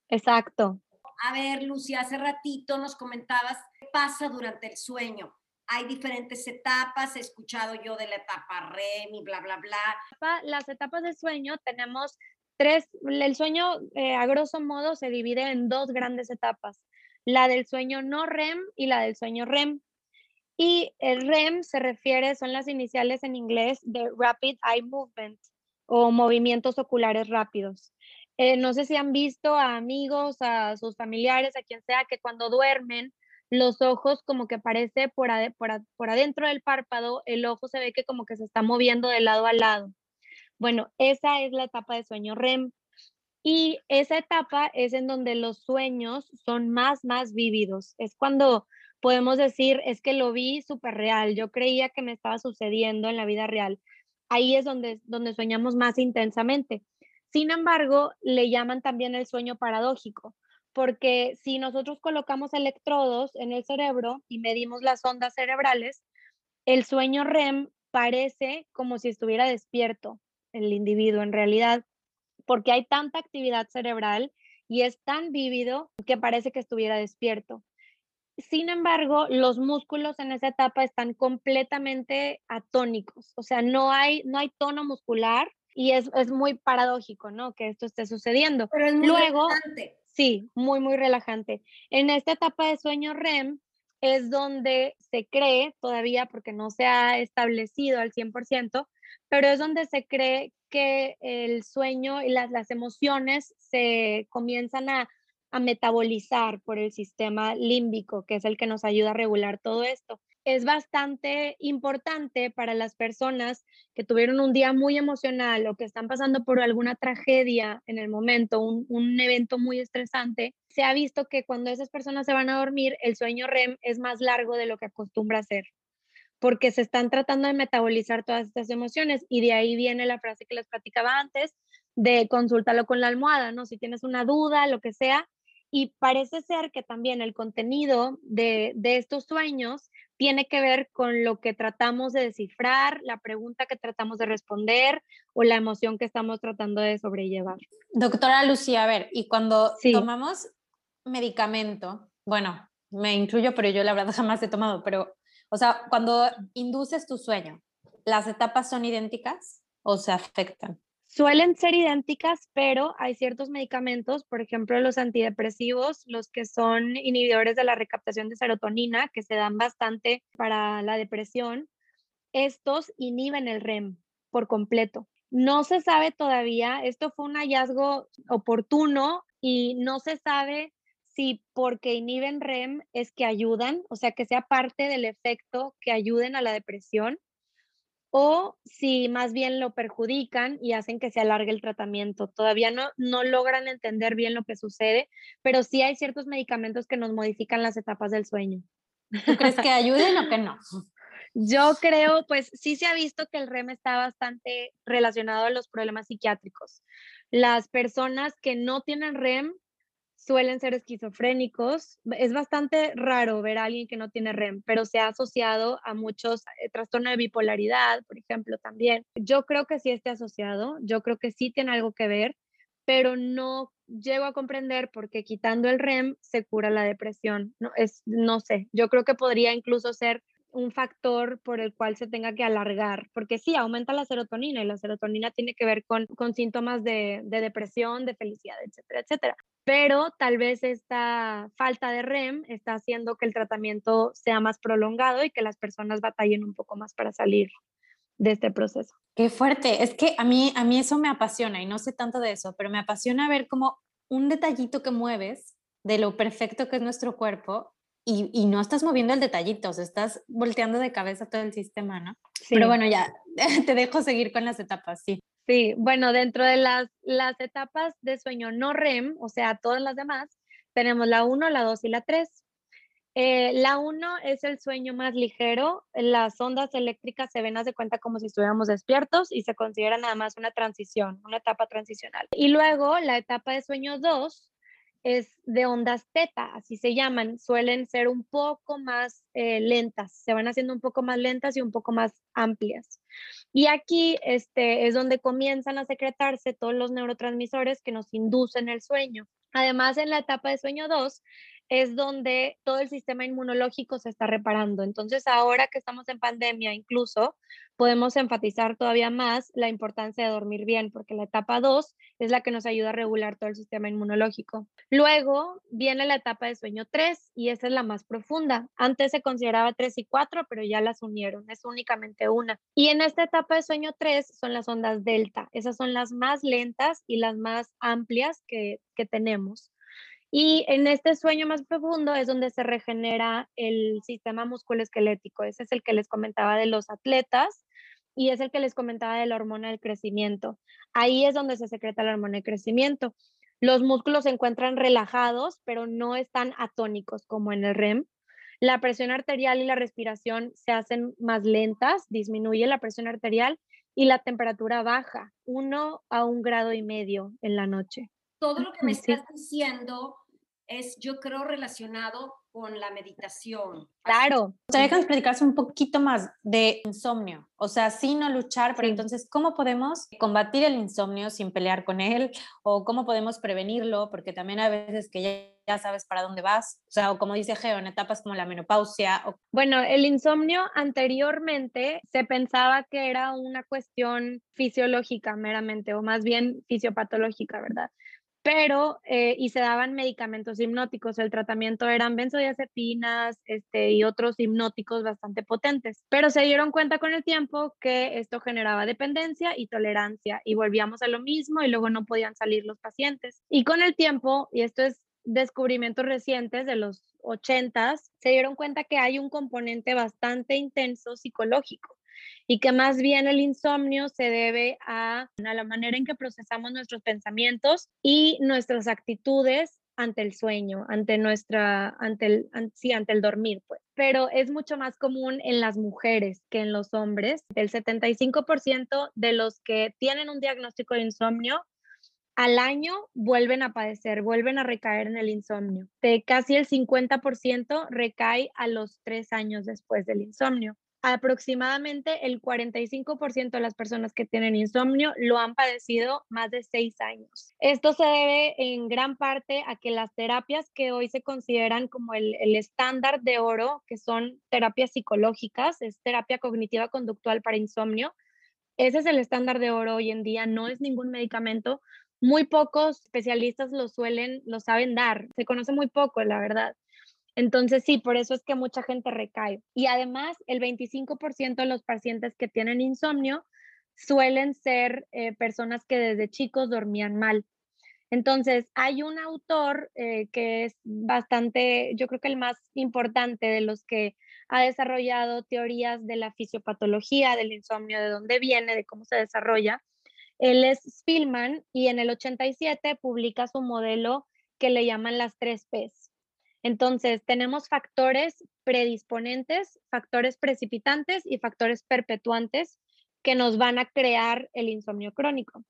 Exacto. A ver, Lucy, hace ratito nos comentabas qué pasa durante el sueño. Hay diferentes etapas, he escuchado yo de la etapa REM y bla, bla, bla. Las etapas de sueño tenemos tres, el sueño eh, a grosso modo se divide en dos grandes etapas, la del sueño no REM y la del sueño REM. Y el REM se refiere, son las iniciales en inglés de Rapid Eye Movement o movimientos oculares rápidos. Eh, no sé si han visto a amigos, a sus familiares, a quien sea, que cuando duermen, los ojos como que parece por, adentro del párpado, el ojo se ve que como que se está moviendo de lado a lado. Bueno, esa es la etapa de sueño REM. Y esa etapa es en donde los sueños son más, más vívidos. Es cuando podemos decir, es que lo vi súper real, yo creía que me estaba sucediendo en la vida real. Ahí es donde, donde soñamos más intensamente. Sin embargo, le llaman también el sueño paradójico, porque si nosotros colocamos electrodos en el cerebro y medimos las ondas cerebrales, el sueño REM parece como si estuviera despierto el individuo en realidad, porque hay tanta actividad cerebral y es tan vívido que parece que estuviera despierto. Sin embargo, los músculos en esa etapa están completamente atónicos, o sea, no hay, no hay tono muscular y es, muy paradójico, ¿no? Que esto esté sucediendo. Pero es muy Luego, Sí, muy, muy relajante. En esta etapa de sueño REM es donde se cree, todavía porque no se ha establecido al 100%, pero es donde se cree que el sueño y las, las emociones se comienzan a, a metabolizar por el sistema límbico, que es el que nos ayuda a regular todo esto es bastante importante para las personas que tuvieron un día muy emocional o que están pasando por alguna tragedia en el momento, un, evento muy estresante. Se ha visto que cuando esas personas se van a dormir, el sueño REM es más largo de lo que acostumbra ser, porque se están tratando de metabolizar todas estas emociones y de ahí viene la frase que les platicaba antes de consúltalo con la almohada, ¿no? Si tienes una duda, lo que sea. Y parece ser que también el contenido de, de estos sueños tiene que ver con lo que tratamos de descifrar, la pregunta que tratamos de responder o la emoción que estamos tratando de sobrellevar. Doctora Lucía, a ver, y cuando tomamos medicamento, bueno, me incluyo, pero yo la verdad [laughs] jamás he tomado, pero, o sea, cuando induces tu sueño, ¿las etapas son idénticas o se afectan? Suelen ser idénticas, pero hay ciertos medicamentos, por ejemplo, los antidepresivos, los que son inhibidores de la recaptación de serotonina, que se dan bastante para la depresión. Estos inhiben el REM por completo. No se sabe todavía, esto fue un hallazgo oportuno y no se sabe si porque inhiben REM es que ayudan, o sea, que sea parte del efecto que ayuden a la depresión o si más bien lo perjudican y hacen que se alargue el tratamiento. Todavía no, no logran entender bien lo que sucede, pero sí hay ciertos medicamentos que nos modifican las etapas del sueño. ¿Tú crees que ayuden o que no? [laughs] Yo creo, pues sí se ha visto que el REM está bastante relacionado a los problemas psiquiátricos. Las personas que no tienen REM suelen ser esquizofrénicos. Es bastante raro ver a alguien que no tiene REM, pero se ha asociado a muchos eh, trastornos de bipolaridad, por ejemplo, también. Yo creo que sí esté asociado, yo creo que sí tiene algo que ver, pero no llego a comprender por qué quitando el REM se cura la depresión. No, es, no sé, yo creo que podría incluso ser un factor por el cual se tenga que alargar, porque sí, aumenta la serotonina y la serotonina tiene que ver con, con síntomas de, de, depresión, de felicidad, etcétera, etcétera. Pero tal vez esta falta de REM está haciendo que el tratamiento sea más prolongado y que las personas batallen un poco más para salir de este proceso. Qué fuerte, es que a mí, a mí eso me apasiona y no sé tanto de eso, pero me apasiona ver como un detallito que mueves de lo perfecto que es nuestro cuerpo y, no estás moviendo el detallito, o sea, estás volteando de cabeza todo el sistema, ¿no? Pero bueno, ya [laughs] te dejo seguir con las etapas, sí. Sí, bueno, dentro de las, las etapas de sueño no REM, o sea, todas las demás, tenemos la 1, la 2 y la 3. Eh, la 1 es el sueño más ligero, las ondas eléctricas se ven, de cuenta como si estuviéramos despiertos y se considera nada más una transición, una etapa transicional. Y luego la etapa de sueño 2 es de ondas teta, así se llaman, suelen ser un poco más eh, lentas, se van haciendo un poco más lentas y un poco más amplias. Y aquí este, es donde comienzan a secretarse todos los neurotransmisores que nos inducen el sueño. Además, en la etapa de sueño 2 es donde todo el sistema inmunológico se está reparando. Entonces, ahora que estamos en pandemia, incluso podemos enfatizar todavía más la importancia de dormir bien, porque la etapa 2 es la que nos ayuda a regular todo el sistema inmunológico. Luego viene la etapa de sueño 3 y esa es la más profunda. Antes se consideraba 3 y 4, pero ya las unieron, es únicamente una. Y en esta etapa de sueño 3 son las ondas delta. Esas son las más lentas y las más amplias que, que tenemos. Y en este sueño más profundo es donde se regenera el sistema musculoesquelético. Ese es el que les comentaba de los atletas y es el que les comentaba de la hormona del crecimiento. Ahí es donde se secreta la hormona del crecimiento. Los músculos se encuentran relajados, pero no están atónicos como en el REM. La presión arterial y la respiración se hacen más lentas, disminuye la presión arterial y la temperatura baja, uno a un grado y medio en la noche todo lo que me estás diciendo es, yo creo, relacionado con la meditación. Claro. Te dejan explicarse un poquito más de insomnio, o sea, sin no luchar, pero entonces, ¿cómo podemos combatir el insomnio sin pelear con él? ¿O cómo podemos prevenirlo? Porque también hay veces que ya, sabes para dónde vas, o sea, o como dice Geo, en etapas como la menopausia. Bueno, el insomnio anteriormente se pensaba que era una cuestión fisiológica meramente, o más bien fisiopatológica, ¿verdad? Pero, eh, y se daban medicamentos hipnóticos, el tratamiento eran benzodiazepinas este, y otros hipnóticos bastante potentes, pero se dieron cuenta con el tiempo que esto generaba dependencia y tolerancia y volvíamos a lo mismo y luego no podían salir los pacientes. Y con el tiempo, y esto es descubrimientos recientes de los 80, se dieron cuenta que hay un componente bastante intenso psicológico y que más bien el insomnio se debe a, la manera en que procesamos nuestros pensamientos y nuestras actitudes ante el sueño, ante nuestra, ante el, sí, ante el dormir, pues. Pero es mucho más común en las mujeres que en los hombres. El 75% de los que tienen un diagnóstico de insomnio al año vuelven a padecer, vuelven a recaer en el insomnio. De casi el 50% recae a los tres años después del insomnio aproximadamente el 45% de las personas que tienen insomnio lo han padecido más de seis años. Esto se debe en gran parte a que las terapias que hoy se consideran como el, estándar de oro, que son terapias psicológicas, es terapia cognitiva conductual para insomnio, ese es el estándar de oro hoy en día, no es ningún medicamento. Muy pocos especialistas lo suelen, lo saben dar, se conoce muy poco, la verdad. Entonces, sí, por eso es que mucha gente recae. Y además, el 25% de los pacientes que tienen insomnio suelen ser eh, personas que desde chicos dormían mal. Entonces, hay un autor eh, que es bastante, yo creo que el más importante de los que ha desarrollado teorías de la fisiopatología del insomnio, de dónde viene, de cómo se desarrolla. Él es Spielman y en el 87 publica su modelo que le llaman las tres P's. Entonces, tenemos factores predisponentes, factores precipitantes y factores perpetuantes que nos van a crear el insomnio crónico.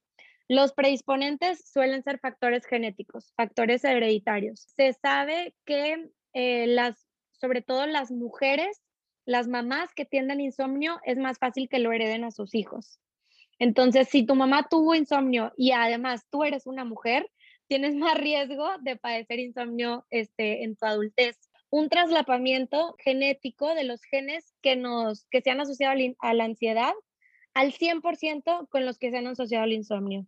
Los predisponentes suelen ser factores genéticos, factores hereditarios. Se sabe que eh, las, sobre todo las mujeres, las mamás que tienden insomnio, es más fácil que lo hereden a sus hijos. Entonces, si tu mamá tuvo insomnio y además tú eres una mujer, tienes más riesgo de padecer insomnio este, en tu adultez. Un traslapamiento genético de los genes que, nos, que se han asociado a la ansiedad al 100% con los que se han asociado al insomnio.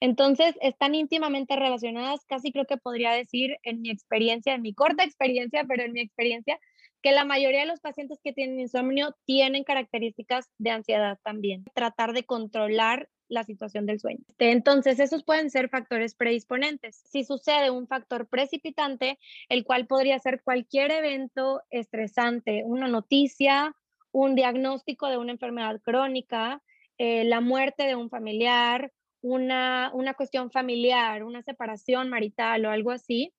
Entonces, están íntimamente relacionadas, casi creo que podría decir en mi experiencia, en mi corta experiencia, pero en mi experiencia, que la mayoría de los pacientes que tienen insomnio tienen características de ansiedad también. Tratar de controlar la situación del sueño. Entonces, esos pueden ser factores predisponentes. Si sucede un factor precipitante, el cual podría ser cualquier evento estresante, una noticia, un diagnóstico de una enfermedad crónica, eh, la muerte de un familiar, una, una cuestión familiar, una separación marital o algo así,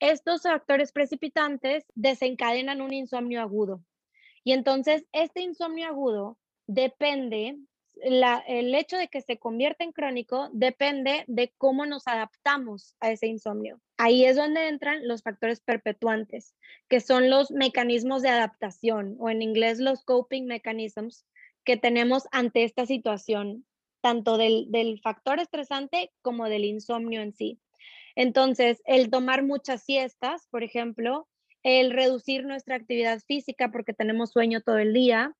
estos factores precipitantes desencadenan un insomnio agudo. Y entonces, este insomnio agudo depende el hecho de que se convierta en crónico depende de cómo nos adaptamos a ese insomnio. Ahí es donde entran los factores perpetuantes, que son los mecanismos de adaptación o en inglés los coping mechanisms que tenemos ante esta situación, tanto del, del factor estresante como del insomnio en sí. Entonces, el tomar muchas siestas, por ejemplo, el reducir nuestra actividad física porque tenemos sueño todo el día,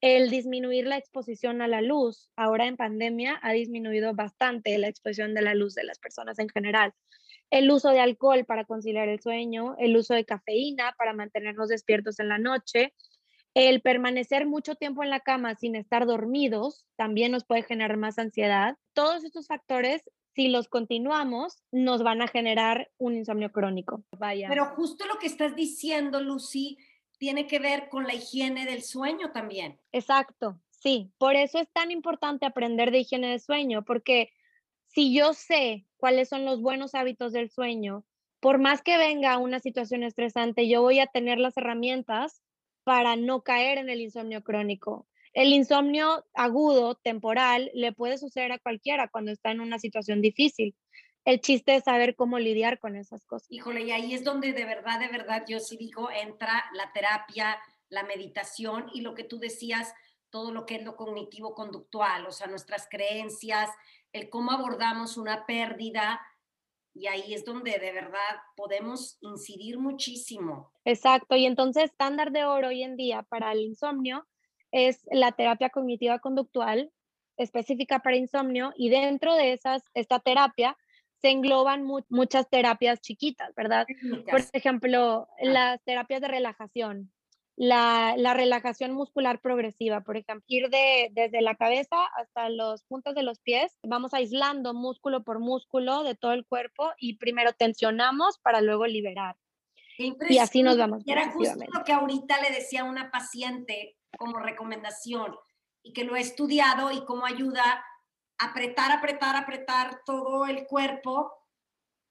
el disminuir la exposición a la luz, ahora en pandemia ha disminuido bastante la exposición de la luz de las personas en general. El uso de alcohol para conciliar el sueño, el uso de cafeína para mantenernos despiertos en la noche, el permanecer mucho tiempo en la cama sin estar dormidos también nos puede generar más ansiedad. Todos estos factores, si los continuamos, nos van a generar un insomnio crónico. Pero justo lo que estás diciendo, Lucy, tiene que ver con la higiene del sueño también. Exacto, sí. Por eso es tan importante aprender de higiene del sueño, porque si yo sé cuáles son los buenos hábitos del sueño, por más que venga una situación estresante, yo voy a tener las herramientas para no caer en el insomnio crónico. El insomnio agudo, temporal, le puede suceder a cualquiera cuando está en una situación difícil el chiste es saber cómo lidiar con esas cosas. Híjole, y ahí es donde de verdad, de verdad, yo sí digo, entra la terapia, la meditación y lo que tú decías, todo lo que es lo cognitivo conductual, o sea, nuestras creencias, el cómo abordamos una pérdida, y ahí es donde de verdad podemos incidir muchísimo. Exacto, y entonces estándar de oro hoy en día para el insomnio es la terapia cognitiva conductual específica para insomnio y dentro de esas, esta terapia se engloban muchas terapias chiquitas, ¿verdad? Por ejemplo, ah. las terapias de relajación, la, relajación muscular progresiva, por ejemplo, ir de, desde la cabeza hasta los puntos de los pies, vamos aislando músculo por músculo de todo el cuerpo y primero tensionamos para luego liberar. Y así nos vamos. Era justo lo que ahorita le decía a una paciente como recomendación y que lo he estudiado y cómo ayuda apretar, apretar, apretar todo el cuerpo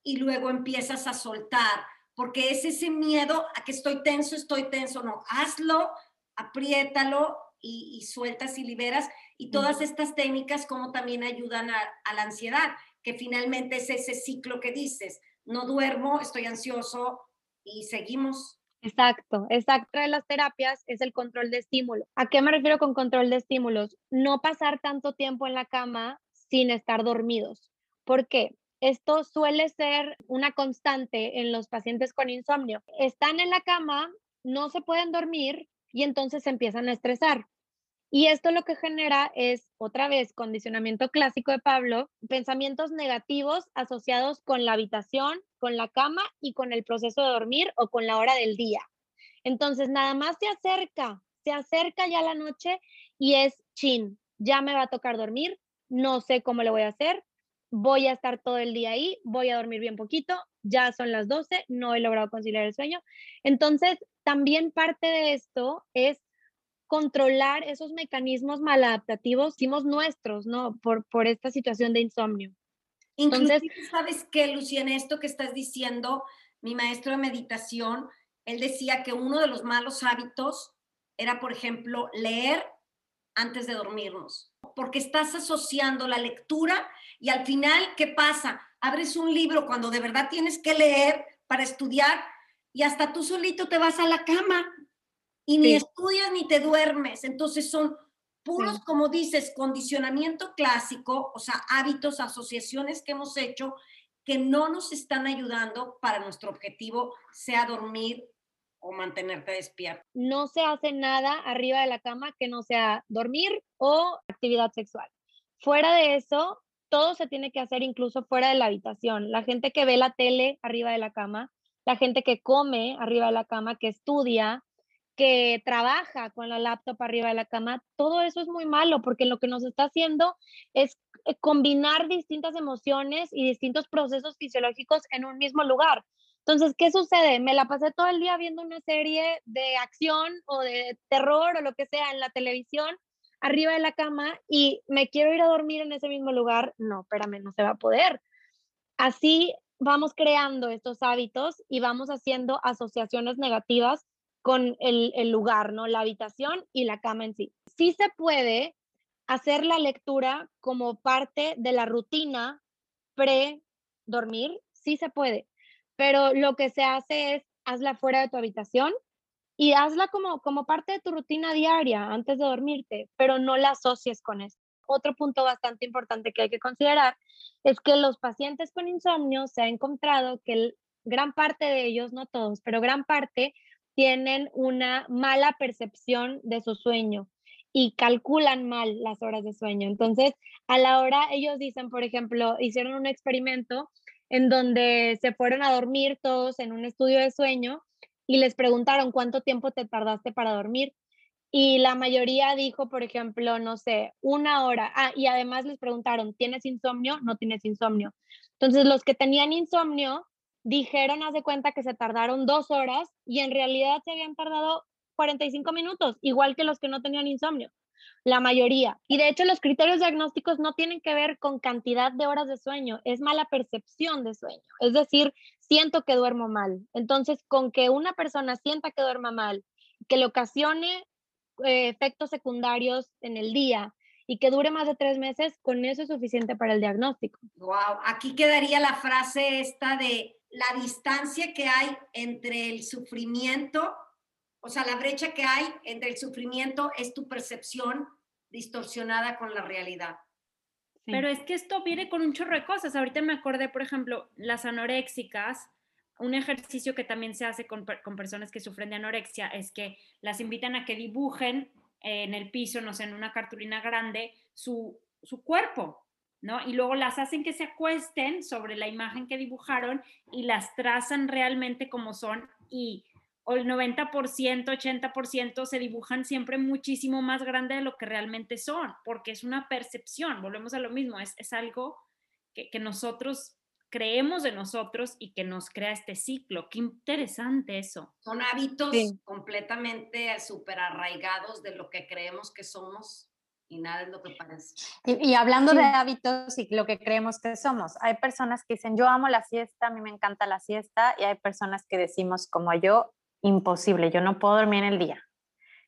y luego empiezas a soltar porque es ese miedo a que estoy tenso, estoy tenso, no, hazlo, apriétalo y, sueltas y liberas. Y todas estas técnicas como también ayudan a, a, la ansiedad, que finalmente es ese ciclo que dices, no duermo, estoy ansioso y seguimos. Exacto, exacto. De las terapias es el control de estímulo. ¿A qué me refiero con control de estímulos? No pasar tanto tiempo en la cama sin estar dormidos. ¿Por qué? Esto suele ser una constante en los pacientes con insomnio. Están en la cama, no se pueden dormir y entonces se empiezan a estresar. Y esto lo que genera es, otra vez, condicionamiento clásico de Pablo, pensamientos negativos asociados con la habitación, con la cama y con el proceso de dormir o con la hora del día. Entonces, nada más se acerca, se acerca ya la noche y es chin, ya me va a tocar dormir, no sé cómo le voy a hacer, voy a estar todo el día ahí, voy a dormir bien poquito, ya son las 12, no he logrado conciliar el sueño. Entonces, también parte de esto es controlar esos mecanismos maladaptativos, hicimos nuestros, ¿no? Por, por esta situación de insomnio. Entonces, ¿sabes qué, Lucía? Esto que estás diciendo, mi maestro de meditación, él decía que uno de los malos hábitos era, por ejemplo, leer antes de dormirnos, porque estás asociando la lectura y al final, ¿qué pasa? Abres un libro cuando de verdad tienes que leer para estudiar y hasta tú solito te vas a la cama y ni estudias ni te duermes. Entonces son puros, como dices, condicionamiento clásico, o sea, hábitos, asociaciones que hemos hecho que no nos están ayudando para nuestro objetivo, sea dormir o mantenerte despierto. No se hace nada arriba de la cama que no sea dormir o actividad sexual. Fuera de eso, todo se tiene que hacer incluso fuera de la habitación. La gente que ve la tele arriba de la cama, la gente que come arriba de la cama, que estudia, que trabaja con la laptop arriba de la cama, todo eso es muy malo porque lo que nos está haciendo es eh, combinar distintas emociones y distintos procesos fisiológicos en un mismo lugar. Entonces, ¿qué sucede? Me la pasé todo el día viendo una serie de acción o de terror o lo que sea en la televisión arriba de la cama y me quiero ir a dormir en ese mismo lugar. No, espérame, no se va a poder. Así vamos creando estos hábitos y vamos haciendo asociaciones negativas con el, el, lugar, ¿no? La habitación y la cama en sí. Sí se puede hacer la lectura como parte de la rutina pre-dormir, sí se puede, pero lo que se hace es hazla fuera de tu habitación y hazla como, como parte de tu rutina diaria antes de dormirte, pero no la asocies con eso. Otro punto bastante importante que hay que considerar es que los pacientes con insomnio se ha encontrado que gran parte de ellos, no todos, pero gran parte tienen una mala percepción de su sueño y calculan mal las horas de sueño. Entonces, a la hora, ellos dicen, por ejemplo, hicieron un experimento en donde se fueron a dormir todos en un estudio de sueño y les preguntaron cuánto tiempo te tardaste para dormir. Y la mayoría dijo, por ejemplo, no sé, una hora. Ah, y además les preguntaron, ¿tienes insomnio? No tienes insomnio. Entonces, los que tenían insomnio dijeron, hace cuenta que se tardaron dos horas y en realidad se habían tardado 45 minutos, igual que los que no tenían insomnio, la mayoría. Y de hecho los criterios diagnósticos no tienen que ver con cantidad de horas de sueño, es mala percepción de sueño, es decir, siento que duermo mal. Entonces, con que una persona sienta que duerma mal, que le ocasione eh, efectos secundarios en el día y que dure más de tres meses, con eso es suficiente para el diagnóstico. Wow, aquí quedaría la frase esta de la distancia que hay entre el sufrimiento, o sea, la brecha que hay entre el sufrimiento es tu percepción distorsionada con la realidad. Pero es que esto viene con un chorro de cosas. Ahorita me acordé, por ejemplo, las anoréxicas, un ejercicio que también se hace con, con, personas que sufren de anorexia es que las invitan a que dibujen en el piso, no sé, en una cartulina grande, su, su cuerpo, ¿no? Y luego las hacen que se acuesten sobre la imagen que dibujaron y las trazan realmente como son y el 90%, 80% se dibujan siempre muchísimo más grande de lo que realmente son, porque es una percepción, volvemos a lo mismo, es, es algo que, que nosotros creemos de nosotros y que nos crea este ciclo. Qué interesante eso. Son hábitos completamente súper arraigados de lo que creemos que somos y nada es lo que parece. Y, hablando de hábitos y lo que creemos que somos, hay personas que dicen, yo amo la siesta, a mí me encanta la siesta, y hay personas que decimos, como yo, imposible, yo no puedo dormir en el día.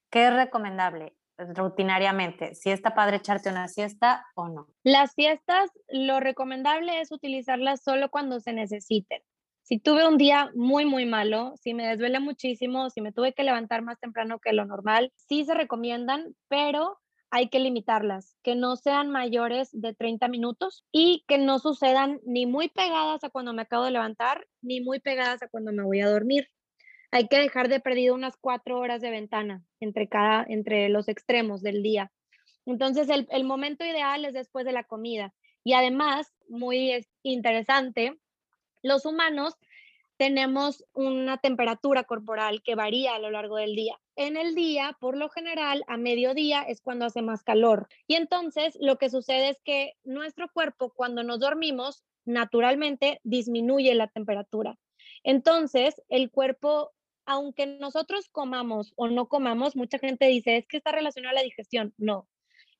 ¿Qué es recomendable? rutinariamente, si está padre echarte una siesta o no. Las siestas, lo recomendable es utilizarlas solo cuando se necesiten. Si tuve un día muy, muy malo, si me desvele muchísimo, si me tuve que levantar más temprano que lo normal, sí se recomiendan, pero hay que limitarlas, que no sean mayores de 30 minutos y que no sucedan ni muy pegadas a cuando me acabo de levantar, ni muy pegadas a cuando me voy a dormir hay que dejar de perdido unas cuatro horas de ventana entre, cada, entre los extremos del día. Entonces, el, el momento ideal es después de la comida. Y además, muy interesante, los humanos tenemos una temperatura corporal que varía a lo largo del día. En el día, por lo general, a mediodía es cuando hace más calor. Y entonces lo que sucede es que nuestro cuerpo, cuando nos dormimos, naturalmente disminuye la temperatura. Entonces, el cuerpo aunque nosotros comamos o no comamos, mucha gente dice, es que está relacionado a la digestión. No,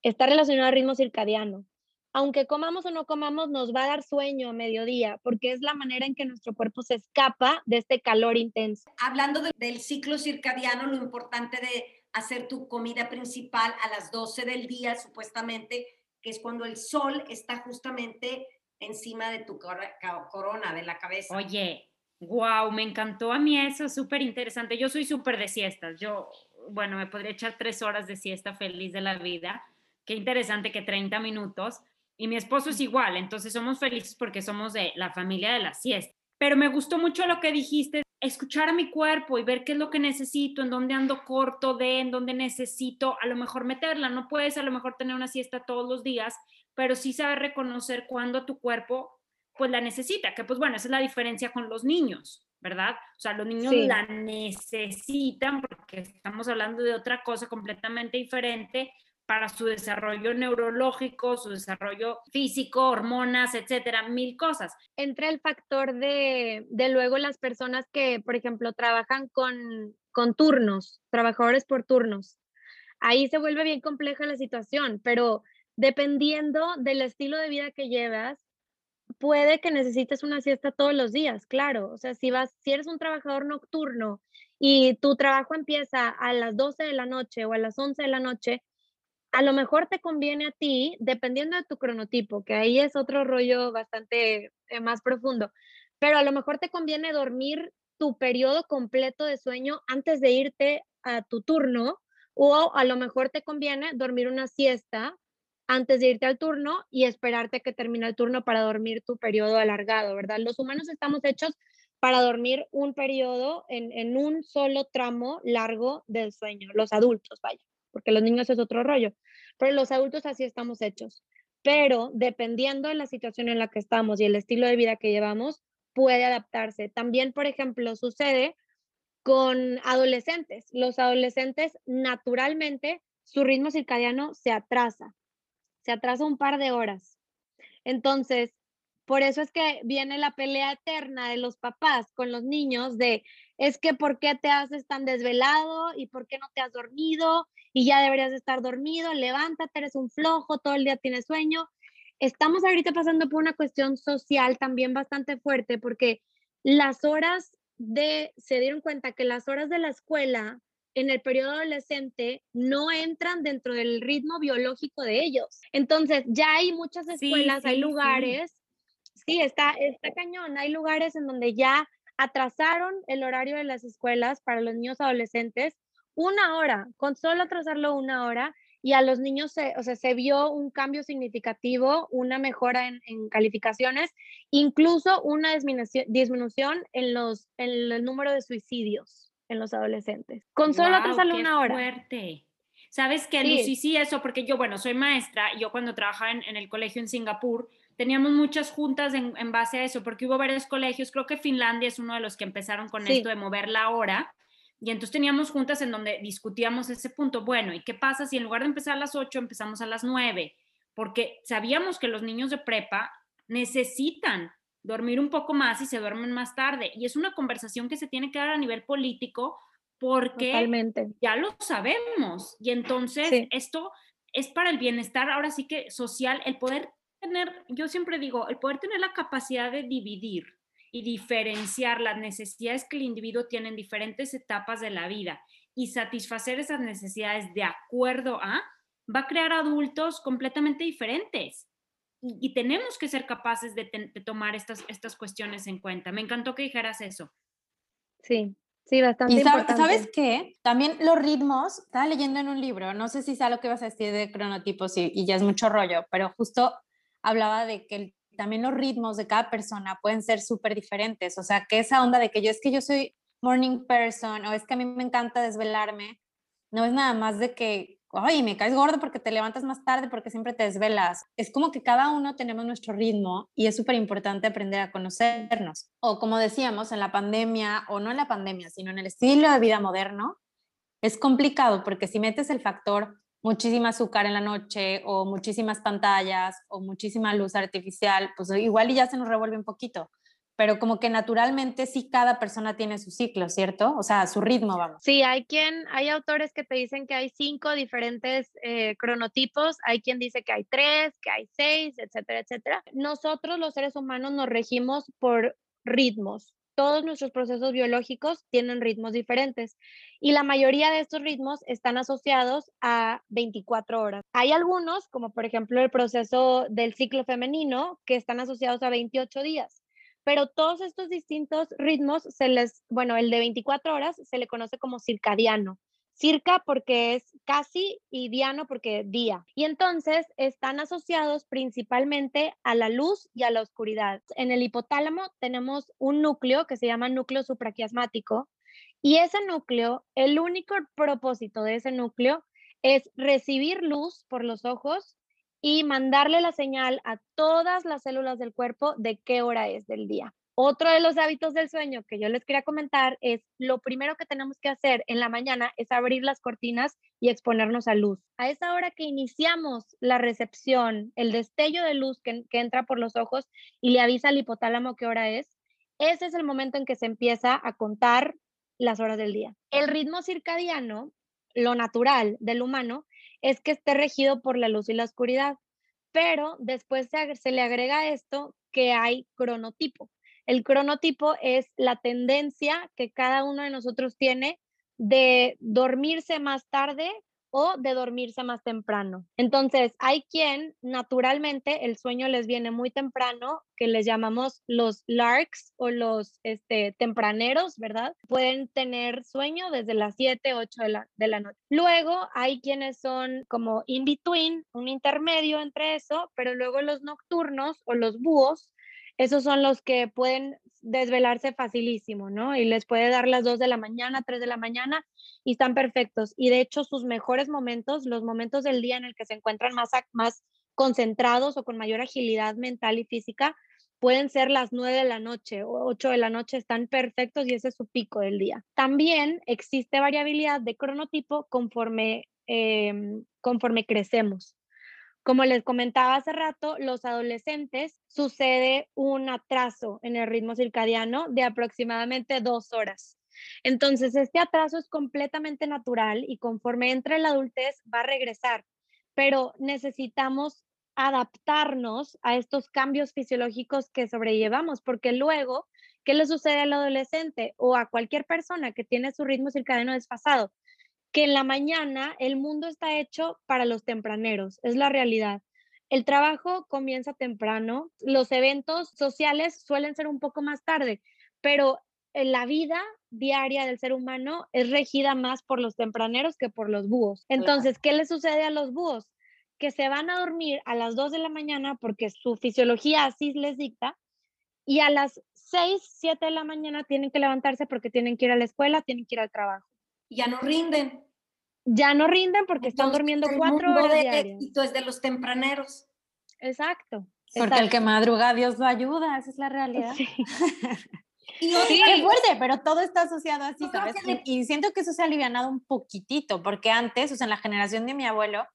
está relacionado al ritmo circadiano. Aunque comamos o no comamos, nos va a dar sueño a mediodía, porque es la manera en que nuestro cuerpo se escapa de este calor intenso. Hablando del ciclo circadiano, lo importante de hacer tu comida principal a las 12 del día, supuestamente, que es cuando el sol está justamente encima de tu corona, de la cabeza. Oye, Wow, me encantó a mí eso, súper interesante. Yo soy súper de siestas. Yo, bueno, me podría echar tres horas de siesta feliz de la vida. Qué interesante que 30 minutos. Y mi esposo es igual, entonces somos felices porque somos de la familia de la siesta. Pero me gustó mucho lo que dijiste, escuchar a mi cuerpo y ver qué es lo que necesito, en dónde ando corto de, en dónde necesito a lo mejor meterla. No puedes a lo mejor tener una siesta todos los días, pero sí saber reconocer cuándo tu cuerpo pues la necesita, que pues bueno, esa es la diferencia con los niños, ¿verdad? O sea, los niños la necesitan porque estamos hablando de otra cosa completamente diferente para su desarrollo neurológico, su desarrollo físico, hormonas, etcétera, mil cosas. Entra el factor de, de luego las personas que, por ejemplo, trabajan con, con turnos, trabajadores por turnos. Ahí se vuelve bien compleja la situación, pero dependiendo del estilo de vida que llevas, puede que necesites una siesta todos los días, claro. O sea, si vas, si eres un trabajador nocturno y tu trabajo empieza a las 12 de la noche o a las 11 de la noche, a lo mejor te conviene a ti, dependiendo de tu cronotipo, que ahí es otro rollo bastante eh, más profundo, pero a lo mejor te conviene dormir tu periodo completo de sueño antes de irte a tu turno o a lo mejor te conviene dormir una siesta antes de irte al turno y esperarte que termine el turno para dormir tu periodo alargado, ¿verdad? Los humanos estamos hechos para dormir un periodo en, en un solo tramo largo del sueño, los adultos, vaya, porque los niños es otro rollo, pero los adultos así estamos hechos. Pero dependiendo de la situación en la que estamos y el estilo de vida que llevamos, puede adaptarse. También, por ejemplo, sucede con adolescentes. Los adolescentes naturalmente su ritmo circadiano se atrasa se atrasa un par de horas. Entonces, por eso es que viene la pelea eterna de los papás con los niños de, es que ¿por qué te haces tan desvelado? ¿Y por qué no te has dormido? Y ya deberías estar dormido, levántate, eres un flojo, todo el día tienes sueño. Estamos ahorita pasando por una cuestión social también bastante fuerte porque las horas de, se dieron cuenta que las horas de la escuela en el periodo adolescente no entran dentro del ritmo biológico de ellos. Entonces, ya hay muchas escuelas, hay lugares, sí. está, está cañón, hay lugares en donde ya atrasaron el horario de las escuelas para los niños adolescentes una hora, con solo atrasarlo una hora, y a los niños se, o sea, se vio un cambio significativo, una mejora en, en calificaciones, incluso una disminución, disminución en, los, en el número de suicidios en los adolescentes. Con solo atrasarlo una hora. fuerte. ¿Sabes qué, Lucy? Sí, eso, porque yo, bueno, soy maestra, yo cuando trabajaba en, el colegio en Singapur, teníamos muchas juntas en, base a eso, porque hubo varios colegios, creo que Finlandia es uno de los que empezaron con esto de mover la hora, y entonces teníamos juntas en donde discutíamos ese punto, bueno, ¿y qué pasa si en lugar de empezar a las 8 empezamos a las 9? Porque sabíamos que los niños de prepa necesitan dormir un poco más y se duermen más tarde, y es una conversación que se tiene que dar a nivel político porque ya lo sabemos. Y entonces esto es para el bienestar, ahora sí que social, el poder tener, yo siempre digo, el poder tener la capacidad de dividir y diferenciar las necesidades que el individuo tiene en diferentes etapas de la vida y satisfacer esas necesidades de acuerdo a, va a crear adultos completamente diferentes. Y, tenemos que ser capaces de, de tomar estas, estas cuestiones en cuenta. Me encantó que dijeras eso. Sí, Sí, bastante y ¿Sabes qué? También los ritmos, estaba leyendo en un libro, no sé si sea lo que vas a decir de cronotipos y, y ya es mucho rollo, pero justo hablaba de que también los ritmos de cada persona pueden ser súper diferentes, o sea, que esa onda de que yo es que yo soy morning person o es que a mí me encanta desvelarme, no es nada más de que ay, me caes gordo porque te levantas más tarde, porque siempre te desvelas. Es como que cada uno tenemos nuestro ritmo y es súper importante aprender a conocernos. O como decíamos, en la pandemia, o no en la pandemia, sino en el estilo de vida moderno, es complicado porque si metes el factor muchísima azúcar en la noche o muchísimas pantallas o muchísima luz artificial, pues igual y ya se nos revuelve un poquito pero como que naturalmente sí cada persona tiene su ciclo, ¿cierto? O sea, su ritmo, vamos. Sí, hay quien, hay autores que te dicen que hay cinco diferentes eh, cronotipos, hay quien dice que hay tres, que hay seis, etcétera, etcétera. Nosotros los seres humanos nos regimos por ritmos. Todos nuestros procesos biológicos tienen ritmos diferentes y la mayoría de estos ritmos están asociados a 24 horas. Hay algunos, como por ejemplo el proceso del ciclo femenino, que están asociados a 28 días pero todos estos distintos ritmos se les, bueno, el de 24 horas se le conoce como circadiano. Circa porque es casi y diano porque día. Y entonces están asociados principalmente a la luz y a la oscuridad. En el hipotálamo tenemos un núcleo que se llama núcleo supraquiasmático y ese núcleo, el único propósito de ese núcleo es recibir luz por los ojos y mandarle la señal a todas las células del cuerpo de qué hora es del día. Otro de los hábitos del sueño que yo les quería comentar es lo primero que tenemos que hacer en la mañana es abrir las cortinas y exponernos a luz. A esa hora que iniciamos la recepción, el destello de luz que, que entra por los ojos y le avisa al hipotálamo qué hora es, ese es el momento en que se empieza a contar las horas del día. El ritmo circadiano, lo natural del humano, es que esté regido por la luz y la oscuridad. Pero después se, le agrega esto que hay cronotipo. El cronotipo es la tendencia que cada uno de nosotros tiene de dormirse más tarde o de dormirse más temprano. Entonces, hay quien naturalmente el sueño les viene muy temprano, que les llamamos los larks o los este, tempraneros, ¿verdad? Pueden tener sueño desde las 7, 8 de la, de la noche. Luego hay quienes son como in between, un intermedio entre eso, pero luego los nocturnos o los búhos esos son los que pueden desvelarse facilísimo, ¿no? Y les puede dar las 2 de la mañana, 3 de la mañana y están perfectos. Y de hecho sus mejores momentos, los momentos del día en el que se encuentran más, más concentrados o con mayor agilidad mental y física, pueden ser las 9 de la noche o 8 de la noche, están perfectos y ese es su pico del día. También existe variabilidad de cronotipo conforme, em, conforme crecemos. Como les comentaba hace rato, los adolescentes sucede un atraso en el ritmo circadiano de aproximadamente dos horas. Entonces, este atraso es completamente natural y conforme entre la adultez va a regresar, pero necesitamos adaptarnos a estos cambios fisiológicos que sobrellevamos, porque luego, ¿qué le sucede al adolescente o a cualquier persona que tiene su ritmo circadiano desfasado? Que en la mañana el mundo está hecho para los tempraneros, es la realidad. El trabajo comienza temprano, los eventos sociales suelen ser un poco más tarde, pero la vida diaria del ser humano es regida más por los tempraneros que por los búhos. Entonces, ¿qué le sucede a los búhos? Que se van a dormir a las 2 de la mañana porque su fisiología así les dicta y a las 6, 7 de la mañana tienen que levantarse porque tienen que ir a la escuela, tienen que ir al trabajo ya no rinden. Ya no rinden porque están durmiendo cuatro horas de diarias. éxito es de los tempraneros. Exacto. Porque el que madruga, Dios lo ayuda, esa es la realidad. Sí. [laughs] Y Sí. Qué fuerte, pero todo está asociado así, ¿sabes? que Y, siento que eso se ha alivianado un poquitito, porque antes, o sea, en la generación de mi abuelo,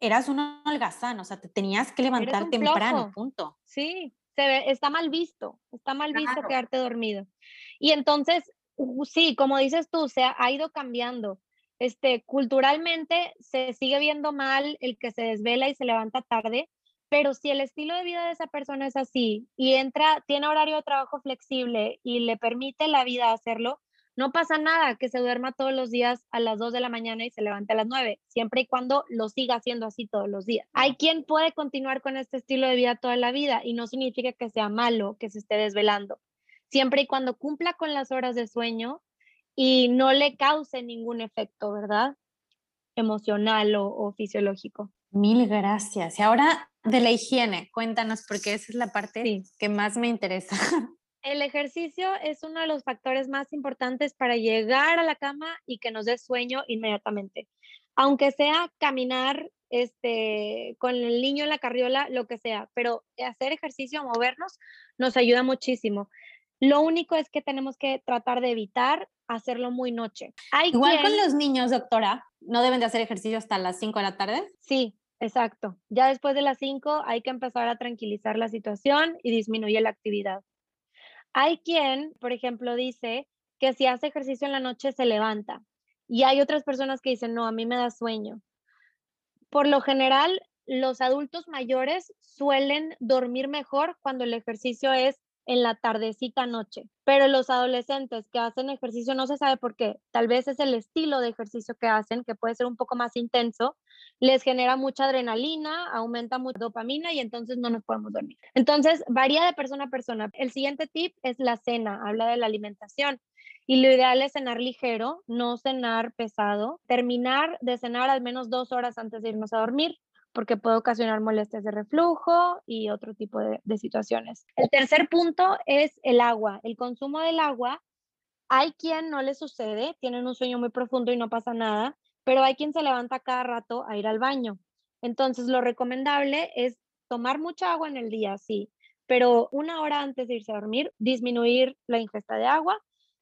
eras un holgazán, o sea, te tenías que levantar temprano, punto. Sí, se ve, está mal visto, está mal visto Claro. quedarte dormido. Y entonces, sí, como dices tú, se ha, ha ido cambiando. Este, culturalmente se sigue viendo mal el que se desvela y se levanta tarde, pero si el estilo de vida de esa persona es así y entra, tiene horario de trabajo flexible y le permite la vida hacerlo, no pasa nada que se duerma todos los días a las 2 de la mañana y se levante a las 9, siempre y cuando lo siga haciendo así todos los días. Hay quien puede continuar con este estilo de vida toda la vida y no significa que sea malo que se esté desvelando, siempre y cuando cumpla con las horas de sueño y no le cause ningún efecto, ¿verdad? Emocional o, o fisiológico. Mil gracias. Y ahora de la higiene, cuéntanos, porque esa es la parte Sí. que más me interesa. [laughs] El ejercicio es uno de los factores más importantes para llegar a la cama y que nos dé sueño inmediatamente. Aunque sea caminar este, con el niño en la carriola, lo que sea, pero hacer ejercicio, movernos, nos ayuda muchísimo. Lo único es que tenemos que tratar de evitar hacerlo muy noche. Hay Igual con los niños, doctora, no deben de hacer ejercicio hasta las 5 de la tarde. Sí, exacto. Ya después de las 5 hay que empezar a tranquilizar la situación y disminuir la actividad. Hay quien, por ejemplo, dice que si hace ejercicio en la noche se levanta. Y hay otras personas que dicen, no, a mí me da sueño. Por lo general, los adultos mayores suelen dormir mejor cuando el ejercicio es en la tardecita noche, pero los adolescentes que hacen ejercicio no se sabe por qué, tal vez es el estilo de ejercicio que hacen, que puede ser un poco más intenso, les genera mucha adrenalina, aumenta mucha dopamina y entonces no nos podemos dormir. Entonces, varía de persona a persona. El siguiente tip es la cena, habla de la alimentación. Y lo ideal es cenar ligero, no cenar pesado, terminar de cenar al menos dos horas antes de irnos a dormir, porque puede ocasionar molestias de reflujo y otro tipo de, situaciones. El tercer punto es el agua, el consumo del agua. Hay quien no le sucede, tienen un sueño muy profundo y no pasa nada, pero hay quien se levanta cada rato a ir al baño. Entonces, lo recomendable es tomar mucha agua en el día, sí, pero una hora antes de irse a dormir, disminuir la ingesta de agua.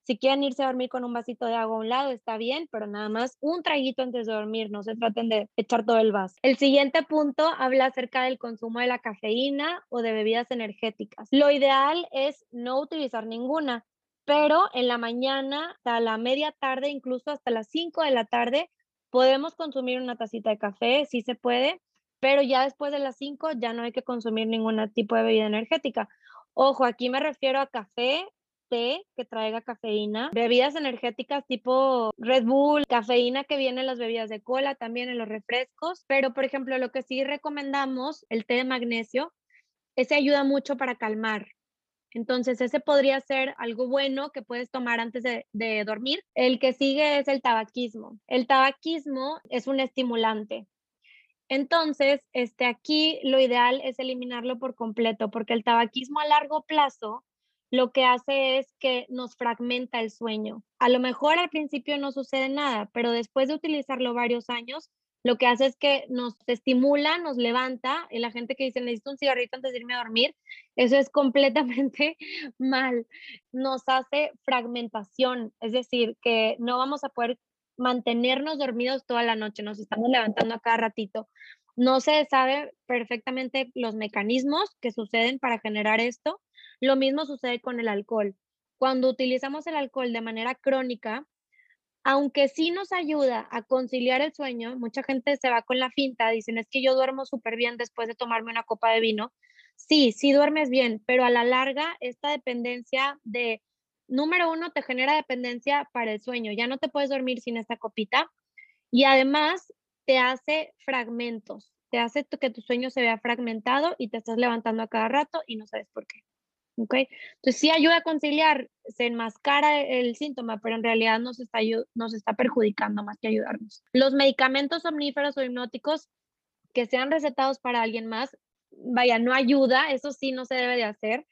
Si quieren irse a dormir con un vasito de agua a un lado, está bien, pero nada más un traguito antes de dormir, no se traten de echar todo el vaso. El siguiente punto habla acerca del consumo de la cafeína o de bebidas energéticas. Lo ideal es no utilizar ninguna, pero en la mañana, hasta la media tarde, incluso hasta las 5 de la tarde, podemos consumir una tacita de café, sí se puede, pero ya después de las 5 ya no hay que consumir ningún tipo de bebida energética. Ojo, aquí me refiero a café, té que traiga cafeína, bebidas energéticas tipo Red Bull, cafeína que viene en las bebidas de cola, también en los refrescos, pero por ejemplo lo que sí recomendamos, el té de magnesio, ese ayuda mucho para calmar. Entonces, ese podría ser algo bueno que puedes tomar antes de, de dormir. El que sigue es el tabaquismo. El tabaquismo es un estimulante. Entonces, este, aquí lo ideal es eliminarlo por completo, porque el tabaquismo a largo plazo lo que hace es que nos fragmenta el sueño. A lo mejor al principio no sucede nada, pero después de utilizarlo varios años, lo que hace es que nos estimula, nos levanta, y la gente que dice necesito un cigarrito antes de irme a dormir, eso es completamente [laughs] mal. Nos hace fragmentación, es decir, que no vamos a poder mantenernos dormidos toda la noche, nos estamos levantando a cada ratito. No se sabe perfectamente los mecanismos que suceden para generar esto. Lo mismo sucede con el alcohol. Cuando utilizamos el alcohol de manera crónica, aunque sí nos ayuda a conciliar el sueño, mucha gente se va con la finta, dicen, es que yo duermo súper bien después de tomarme una copa de vino. Sí, sí duermes bien, pero a la larga esta dependencia de, número uno, te genera dependencia para el sueño, ya no te puedes dormir sin esta copita y además te hace fragmentos, te hace que tu sueño se vea fragmentado y te estás levantando a cada rato y no sabes por qué. ¿ok? Entonces sí ayuda a conciliar, se enmascara el síntoma, pero en realidad nos está, nos está perjudicando más que ayudarnos. Los medicamentos omníferos o hipnóticos que sean recetados para alguien más, vaya, no ayuda, eso sí no se debe de hacer.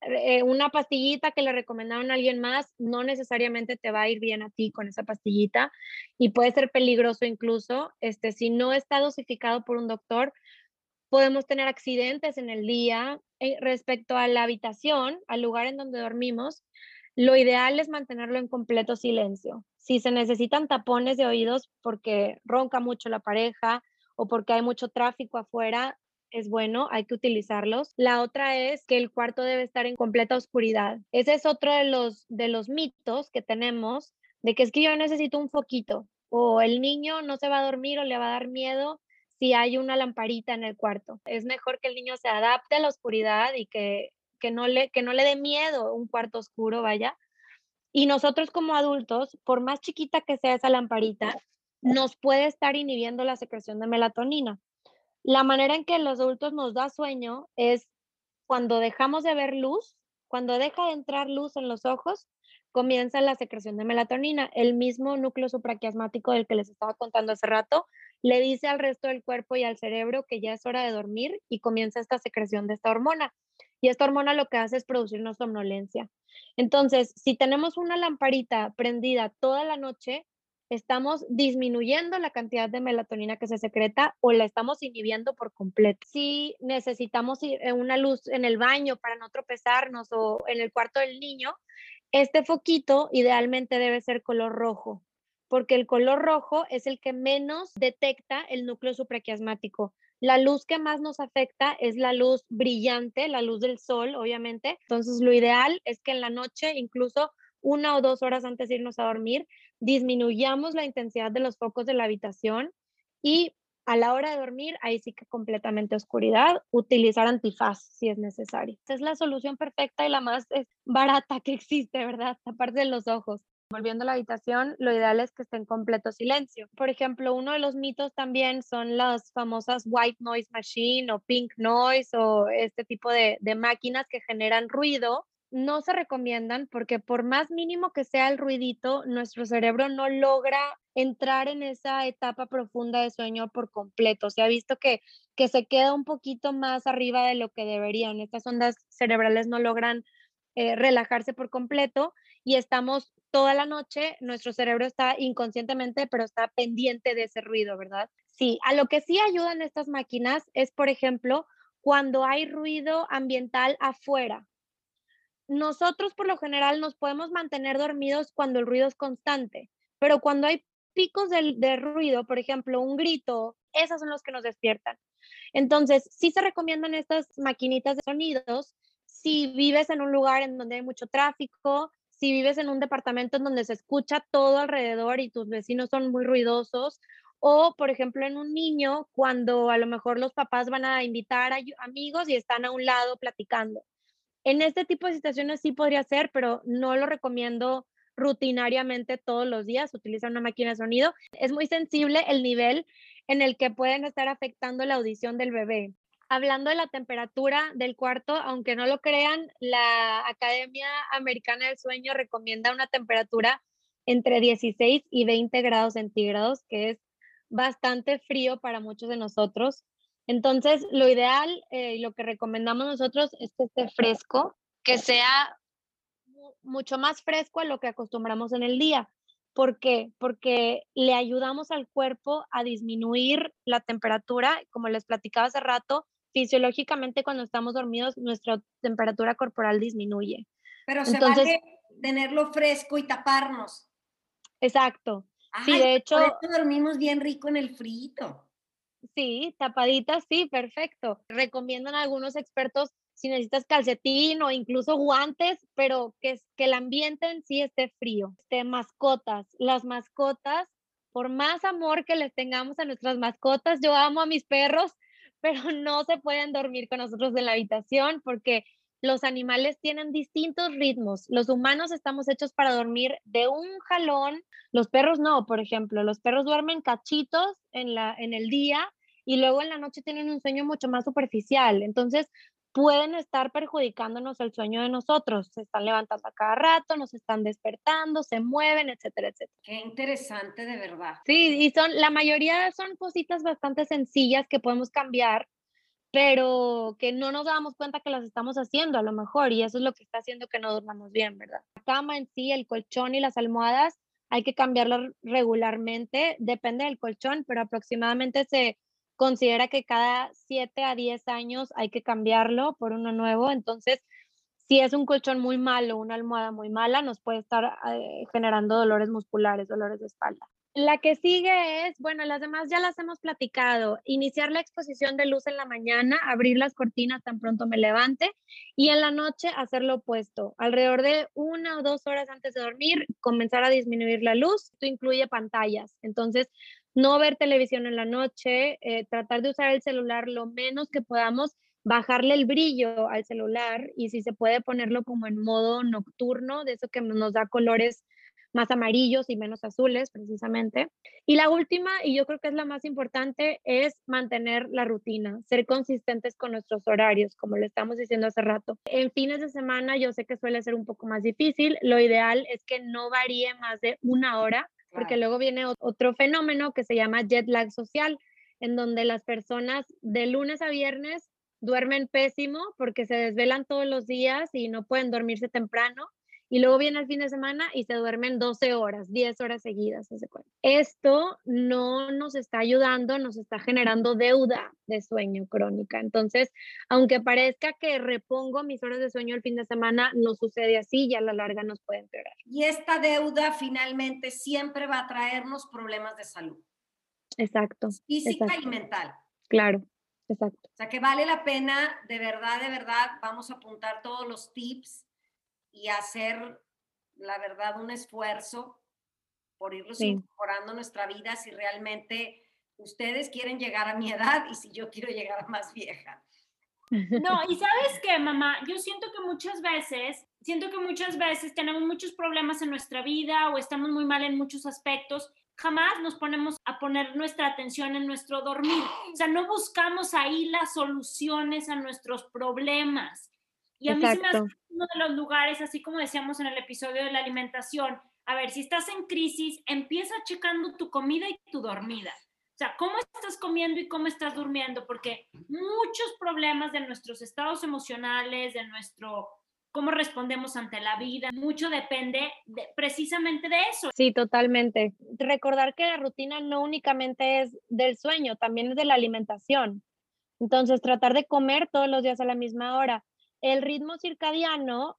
Eh, una pastillita que le recomendaron a alguien más, no necesariamente te va a ir bien a ti con esa pastillita y puede ser peligroso incluso, este, si no está dosificado por un doctor, podemos tener accidentes en el día. Eh, respecto a la habitación, al lugar en donde dormimos, lo ideal es mantenerlo en completo silencio. Si se necesitan tapones de oídos porque ronca mucho la pareja o porque hay mucho tráfico afuera, es bueno, hay que utilizarlos. La otra es que el cuarto debe estar en completa oscuridad. Ese es otro de los, de los mitos que tenemos, de que es que yo necesito un foquito o el niño no se va a dormir o le va a dar miedo si hay una lamparita en el cuarto. Es mejor que el niño se adapte a la oscuridad y que, que, no, le, que no le dé miedo un cuarto oscuro, vaya. Y nosotros como adultos, por más chiquita que sea esa lamparita, nos puede estar inhibiendo la secreción de melatonina. La manera en que los adultos nos da sueño es cuando dejamos de ver luz, cuando deja de entrar luz en los ojos, comienza la secreción de melatonina. El mismo núcleo supraquiasmático del que les estaba contando hace rato le dice al resto del cuerpo y al cerebro que ya es hora de dormir y comienza esta secreción de esta hormona. Y esta hormona lo que hace es producirnos somnolencia. Entonces, si tenemos una lamparita prendida toda la noche, estamos disminuyendo la cantidad de melatonina que se secreta o la estamos inhibiendo por completo. Si necesitamos eh, una luz en el baño para no tropezarnos o en el cuarto del niño, este foquito idealmente debe ser color rojo, porque el color rojo es el que menos detecta el núcleo supraquiasmático. La luz que más nos afecta es la luz brillante, la luz del sol, obviamente. Entonces, lo ideal es que en la noche, incluso una o dos horas antes de irnos a dormir, disminuyamos la intensidad de los focos de la habitación y a la hora de dormir, ahí sí que completamente oscuridad, utilizar antifaz si es necesario. Esa es la solución perfecta y la más eh, barata que existe, ¿verdad? Aparte de los ojos. Volviendo a la habitación, lo ideal es que esté en completo silencio. Por ejemplo, uno de los mitos también son las famosas white noise machine o pink noise o este tipo de máquinas que generan ruido no se recomiendan porque por más mínimo que sea el ruidito, nuestro cerebro no logra entrar en esa etapa profunda de sueño por completo. Se ha visto que, que se queda un poquito más arriba de lo que deberían. Estas ondas cerebrales no logran eh, relajarse por completo y estamos toda la noche, nuestro cerebro está inconscientemente, pero está pendiente de ese ruido, ¿verdad? Sí, a lo que sí ayudan estas máquinas es, por ejemplo, cuando hay ruido ambiental afuera, nosotros por lo general nos podemos mantener dormidos cuando el ruido es constante, pero cuando hay picos de, ruido, por ejemplo, un grito, esos son los que nos despiertan. Entonces, sí se recomiendan estas maquinitas de sonidos si vives en un lugar en donde hay mucho tráfico, si vives en un departamento en donde se escucha todo alrededor y tus vecinos son muy ruidosos, o por ejemplo en un niño cuando a lo mejor los papás van a invitar a amigos y están a un lado platicando. En este tipo de situaciones sí podría ser, pero no lo recomiendo rutinariamente todos los días, utilizar una máquina de sonido. Es muy sensible el nivel en el que pueden estar afectando la audición del bebé. Hablando de la temperatura del cuarto, aunque no lo crean, la Academia Americana del Sueño recomienda una temperatura entre 16 y 20 grados centígrados, que es bastante frío para muchos de nosotros. Entonces, lo ideal eh, y lo que recomendamos nosotros es que esté fresco, que sea mucho más fresco a lo que acostumbramos en el día. ¿Por qué? Porque le ayudamos al cuerpo a disminuir la temperatura. Como les platicaba hace rato, fisiológicamente cuando estamos dormidos, nuestra temperatura corporal disminuye. Pero se Entonces, vale tenerlo fresco y taparnos. Exacto. sí, de hecho. Por dormimos bien rico en el frío. Sí, tapaditas, sí, perfecto. Recomiendan algunos expertos si necesitas calcetín o incluso guantes, pero que, que el ambiente en sí esté frío. Este, mascotas, las mascotas, por más amor que les tengamos a nuestras mascotas, yo amo a mis perros, [laughs] pero no se pueden dormir con nosotros en la habitación porque los animales tienen distintos ritmos. Los humanos estamos hechos para dormir de un jalón. Los perros no, por ejemplo. Los perros duermen cachitos en, la, en el día y luego en la noche tienen un sueño mucho más superficial. Entonces, pueden estar perjudicándonos el sueño de nosotros. Se están levantando a cada rato, nos están despertando, se mueven, etcétera, etcétera. Qué interesante de verdad. Sí, y son la mayoría son cositas bastante sencillas que podemos cambiar pero que no nos damos cuenta que las estamos haciendo a lo mejor y eso es lo que está haciendo que no durmamos bien, ¿verdad? La cama en sí, el colchón y las almohadas hay que cambiarlo regularmente, depende del colchón, pero aproximadamente se considera que cada 7 a 10 años hay que cambiarlo por uno nuevo, entonces si es un colchón muy malo, una almohada muy mala, nos puede estar eh, generando dolores musculares, dolores de espalda. La que sigue es, bueno, las demás ya las hemos platicado, iniciar la exposición de luz en la mañana, abrir las cortinas tan pronto me levante y en la noche hacer lo opuesto. Alrededor de una o dos horas antes de dormir, comenzar a disminuir la luz. Esto incluye pantallas. Entonces, no ver televisión en la noche, eh, tratar de usar el celular lo menos que podamos, bajarle el brillo al celular y si se puede ponerlo como en modo nocturno, de eso que nos da colores más amarillos y menos azules, precisamente. Y la última, y yo creo que es la más importante, es mantener la rutina, ser consistentes con nuestros horarios, como lo estamos diciendo hace rato. En fines de semana yo sé que suele ser un poco más difícil, lo ideal es que no varíe más de una hora, porque luego viene otro fenómeno que se llama jet lag social, en donde las personas de lunes a viernes duermen pésimo porque se desvelan todos los días y no pueden dormirse temprano y luego viene el fin de semana y se duermen 12 horas, 10 horas seguidas. Esto no nos está ayudando, nos está generando deuda de sueño crónica. Entonces, aunque parezca que repongo mis horas de sueño el fin de semana, no sucede así y a la larga nos puede empeorar. Y esta deuda finalmente siempre va a traernos problemas de salud. Exacto. Física y mental. Claro. Exacto. O sea que vale la pena, de verdad, de verdad, vamos a apuntar todos los tips y hacer, la verdad, un esfuerzo por irlos incorporando nuestra vida si realmente ustedes quieren llegar a mi edad y si yo quiero llegar a más vieja. No, y sabes qué, mamá, yo siento que muchas veces, siento que muchas veces tenemos muchos problemas en nuestra vida o estamos muy mal en muchos aspectos, jamás nos ponemos a poner nuestra atención en nuestro dormir. O sea, no buscamos ahí las soluciones a nuestros problemas. Y a mí se me hace uno de los lugares, así como decíamos en el episodio de la alimentación, a ver, si estás en crisis, empieza checando tu comida y tu dormida. O sea, cómo estás comiendo y cómo estás durmiendo, porque muchos problemas de nuestros estados emocionales, de nuestro cómo respondemos ante la vida, mucho depende precisamente de eso. Sí, totalmente. Recordar que la rutina no únicamente es del sueño, también es de la alimentación. Entonces, tratar de comer todos los días a la misma hora el ritmo circadiano,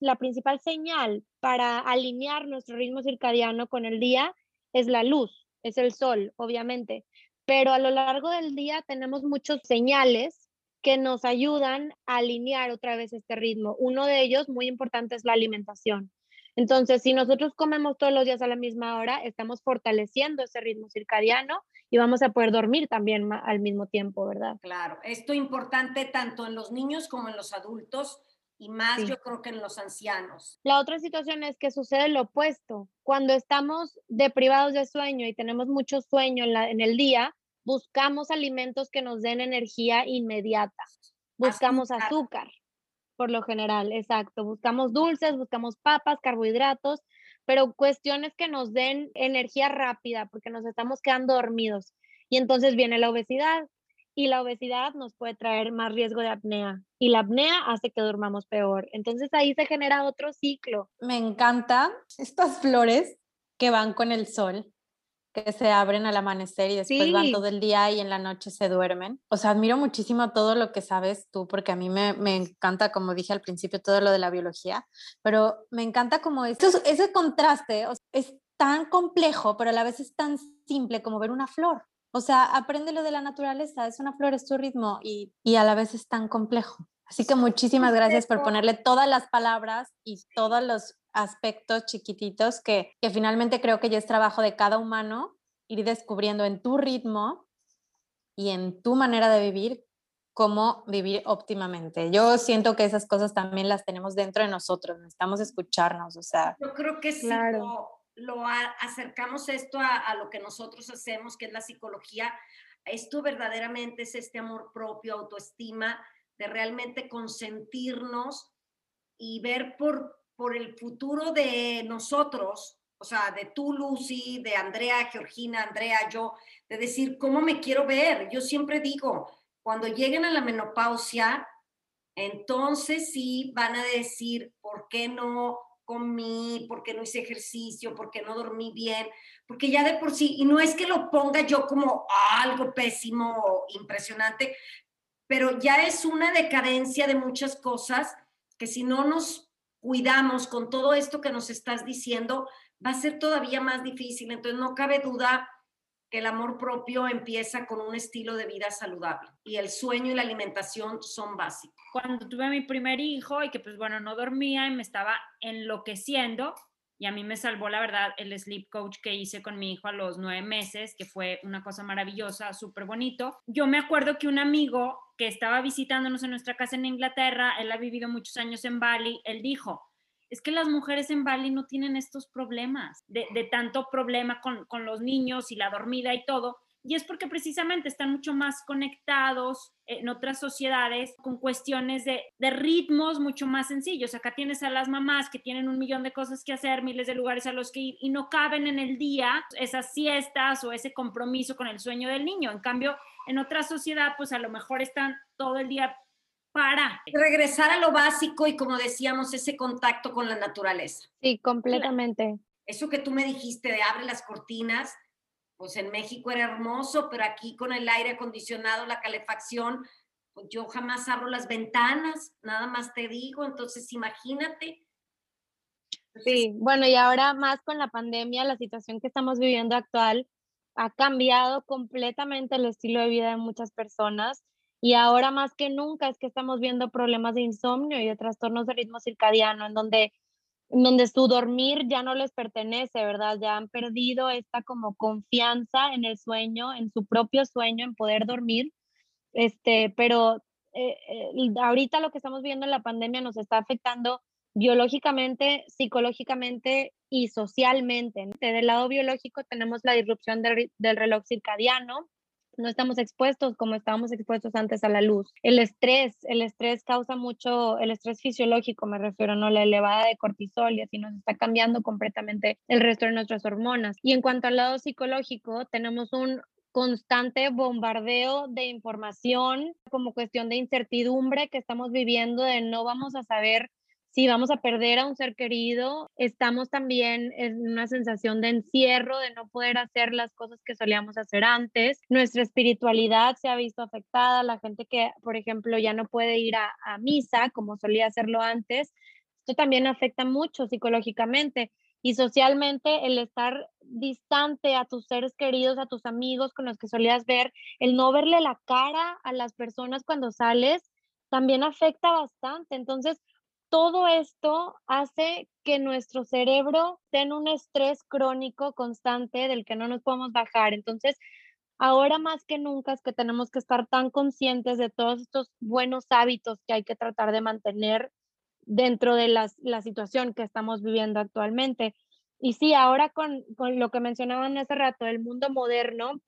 la principal señal para alinear nuestro ritmo circadiano con el día es la luz, es el sol, obviamente. Pero a lo largo del día tenemos muchos señales que nos ayudan a alinear otra vez este ritmo. Uno de ellos, muy importante, es la alimentación. Entonces, si nosotros comemos todos los días a la misma hora, estamos fortaleciendo ese ritmo circadiano y vamos a poder dormir también al mismo tiempo, ¿verdad? Claro, esto es importante tanto en los niños como en los adultos y más yo creo que en los ancianos. La otra situación es que sucede lo opuesto. Cuando estamos deprivados de sueño y tenemos mucho sueño en, en el día, buscamos alimentos que nos den energía inmediata. Buscamos azúcar, por lo general, exacto. Buscamos dulces, buscamos papas, carbohidratos pero cuestiones que nos den energía rápida porque nos estamos quedando dormidos. Y entonces viene la obesidad y la obesidad nos puede traer más riesgo de apnea y la apnea hace que durmamos peor. Entonces ahí se genera otro ciclo. Me encantan estas flores que van con el sol que se abren al amanecer y después van todo el día y en la noche se duermen. O sea, admiro muchísimo todo lo que sabes tú, porque a mí me, me encanta, como dije al principio, todo lo de la biología, pero me encanta como ese, ese contraste, es tan complejo, pero a la vez es tan simple como ver una flor. O sea, aprende lo de la naturaleza, es una flor, es tu ritmo y, y a la vez es tan complejo. Así que muchísimas gracias por ponerle todas las palabras y todos los aspectos chiquititos que, que finalmente creo que ya es trabajo de cada humano ir descubriendo en tu ritmo y en tu manera de vivir cómo vivir óptimamente. Yo siento que esas cosas también las tenemos dentro de nosotros, necesitamos escucharnos, o sea. Yo creo que si lo, acercamos esto a, a, lo que nosotros hacemos, que es la psicología, esto verdaderamente es este amor propio, autoestima, de realmente consentirnos y ver por, por el futuro de nosotros, o sea, de tú, Lucy, de Andrea, Georgina, Andrea, yo, de decir, ¿cómo me quiero ver? Yo siempre digo, cuando lleguen a la menopausia, entonces sí van a decir, ¿por qué no comí? ¿Por qué no hice ejercicio? ¿Por qué no dormí bien? Porque ya de por sí, y no es que lo ponga yo como algo pésimo impresionante, pero ya es una decadencia de muchas cosas que si no nos cuidamos con todo esto que nos estás diciendo, va a ser todavía más difícil. Entonces, no cabe duda el amor propio empieza con un estilo de vida saludable y el sueño y la alimentación son básicos. Cuando tuve a mi primer hijo y que pues bueno, no dormía y me estaba enloqueciendo y a mí me salvó la verdad el sleep coach que hice con mi hijo a los nueve meses, que fue una cosa maravillosa, súper bonito. Yo me acuerdo que un amigo que estaba visitándonos en nuestra casa en Inglaterra, él ha vivido muchos años en Bali, él dijo, es que las mujeres en Bali no tienen estos problemas, de, tanto problema con, los niños y la dormida y todo. Y es porque precisamente están mucho más conectados en otras sociedades con cuestiones de, de, ritmos mucho más sencillos. Acá tienes a las mamás que tienen un millón de cosas que hacer, miles de lugares a los que ir y no caben en el día esas siestas o ese compromiso con el sueño del niño. En cambio, en otra sociedad, pues a lo mejor están todo el día para. Regresar a lo básico y como decíamos, ese contacto con la naturaleza. Sí, completamente. Eso que tú me dijiste de abre las cortinas, pues en México era hermoso, pero aquí con el aire acondicionado, la calefacción, pues yo jamás abro las ventanas, nada más te digo, entonces imagínate. Sí, bueno, y ahora más con la pandemia, la situación que estamos viviendo actual ha cambiado completamente el estilo de vida de muchas personas y ahora más que nunca es que estamos viendo problemas de insomnio y de trastornos de ritmo circadiano, en donde, en donde su dormir ya no les pertenece, ¿verdad? Ya han perdido esta como confianza en el sueño, en su propio sueño, en poder dormir. Este, pero eh, eh, ahorita lo que estamos viendo en la pandemia nos está afectando biológicamente, psicológicamente y socialmente. Del lado biológico tenemos la disrupción del, del reloj circadiano, no estamos expuestos como estábamos expuestos antes a la luz. El estrés, el estrés causa mucho, el estrés fisiológico me refiero, ¿no? La elevada de cortisol y así nos está cambiando completamente el resto de nuestras hormonas. Y en cuanto al lado psicológico, tenemos un constante bombardeo de información como cuestión de incertidumbre que estamos viviendo de no vamos a saber si vamos a perder a un ser querido, estamos también en una sensación de encierro, de no poder hacer las cosas que solíamos hacer antes. Nuestra espiritualidad se ha visto afectada, la gente que, por ejemplo, ya no puede ir a, a misa como solía hacerlo antes, esto también afecta mucho psicológicamente y socialmente el estar distante a tus seres queridos, a tus amigos con los que solías ver, el no verle la cara a las personas cuando sales, también afecta bastante. Entonces, todo esto hace que nuestro cerebro tenga un estrés crónico constante del que no nos podemos bajar. Entonces, ahora más que nunca es que tenemos que estar tan conscientes de todos estos buenos hábitos que hay que tratar de mantener dentro de la situación que estamos viviendo actualmente. Y sí, ahora con, con lo que mencionaban hace rato, el mundo moderno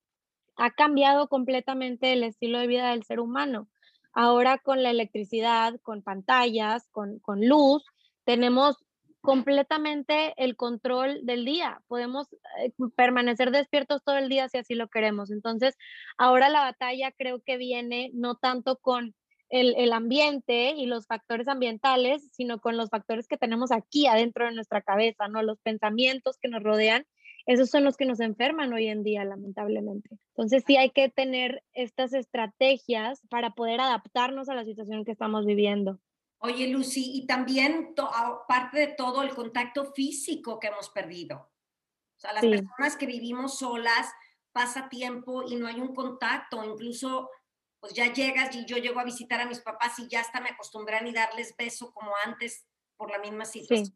ha cambiado completamente el estilo de vida del ser humano. Ahora con la electricidad, con pantallas, con, luz, tenemos completamente el control del día. Podemos eh, permanecer despiertos todo el día si así lo queremos. Entonces, ahora la batalla creo que viene no tanto con el, el, ambiente y los factores ambientales, sino con los factores que tenemos aquí adentro de nuestra cabeza, ¿no? Los pensamientos que nos rodean esos son los que nos enferman hoy en día, lamentablemente. Entonces sí hay que tener estas estrategias para poder adaptarnos a la situación que estamos viviendo. Oye, Lucy, y también parte de todo el contacto físico que hemos perdido. O sea, las personas que vivimos solas, pasa tiempo y no hay un contacto, incluso pues ya llegas y yo llego a visitar a mis papás y ya hasta me acostumbré a ni darles beso como antes por la misma situación. Sí,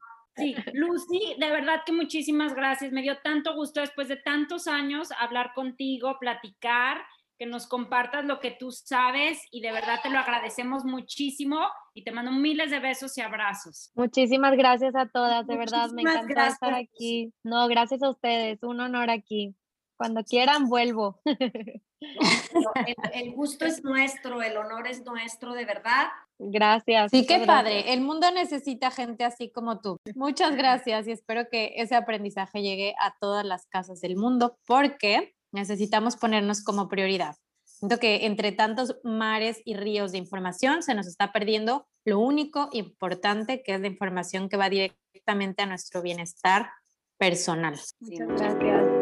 Lucy, de verdad que muchísimas gracias. Me dio tanto gusto después de tantos años hablar contigo, platicar, que nos compartas lo que tú sabes y de verdad te lo agradecemos muchísimo y te mando miles de besos y abrazos. Muchísimas gracias a todas, de verdad, me encanta estar aquí. No, gracias a ustedes, un honor aquí. Cuando quieran, vuelvo. [laughs] el, gusto es nuestro, el honor es nuestro, de verdad. Gracias. Sí, qué padre. El mundo necesita gente así como tú. Muchas gracias y espero que ese aprendizaje llegue a todas las casas del mundo porque necesitamos ponernos como prioridad. Siento que entre tantos mares y ríos de información se nos está perdiendo lo único importante que es la información que va directamente a nuestro bienestar personal. Muchas gracias.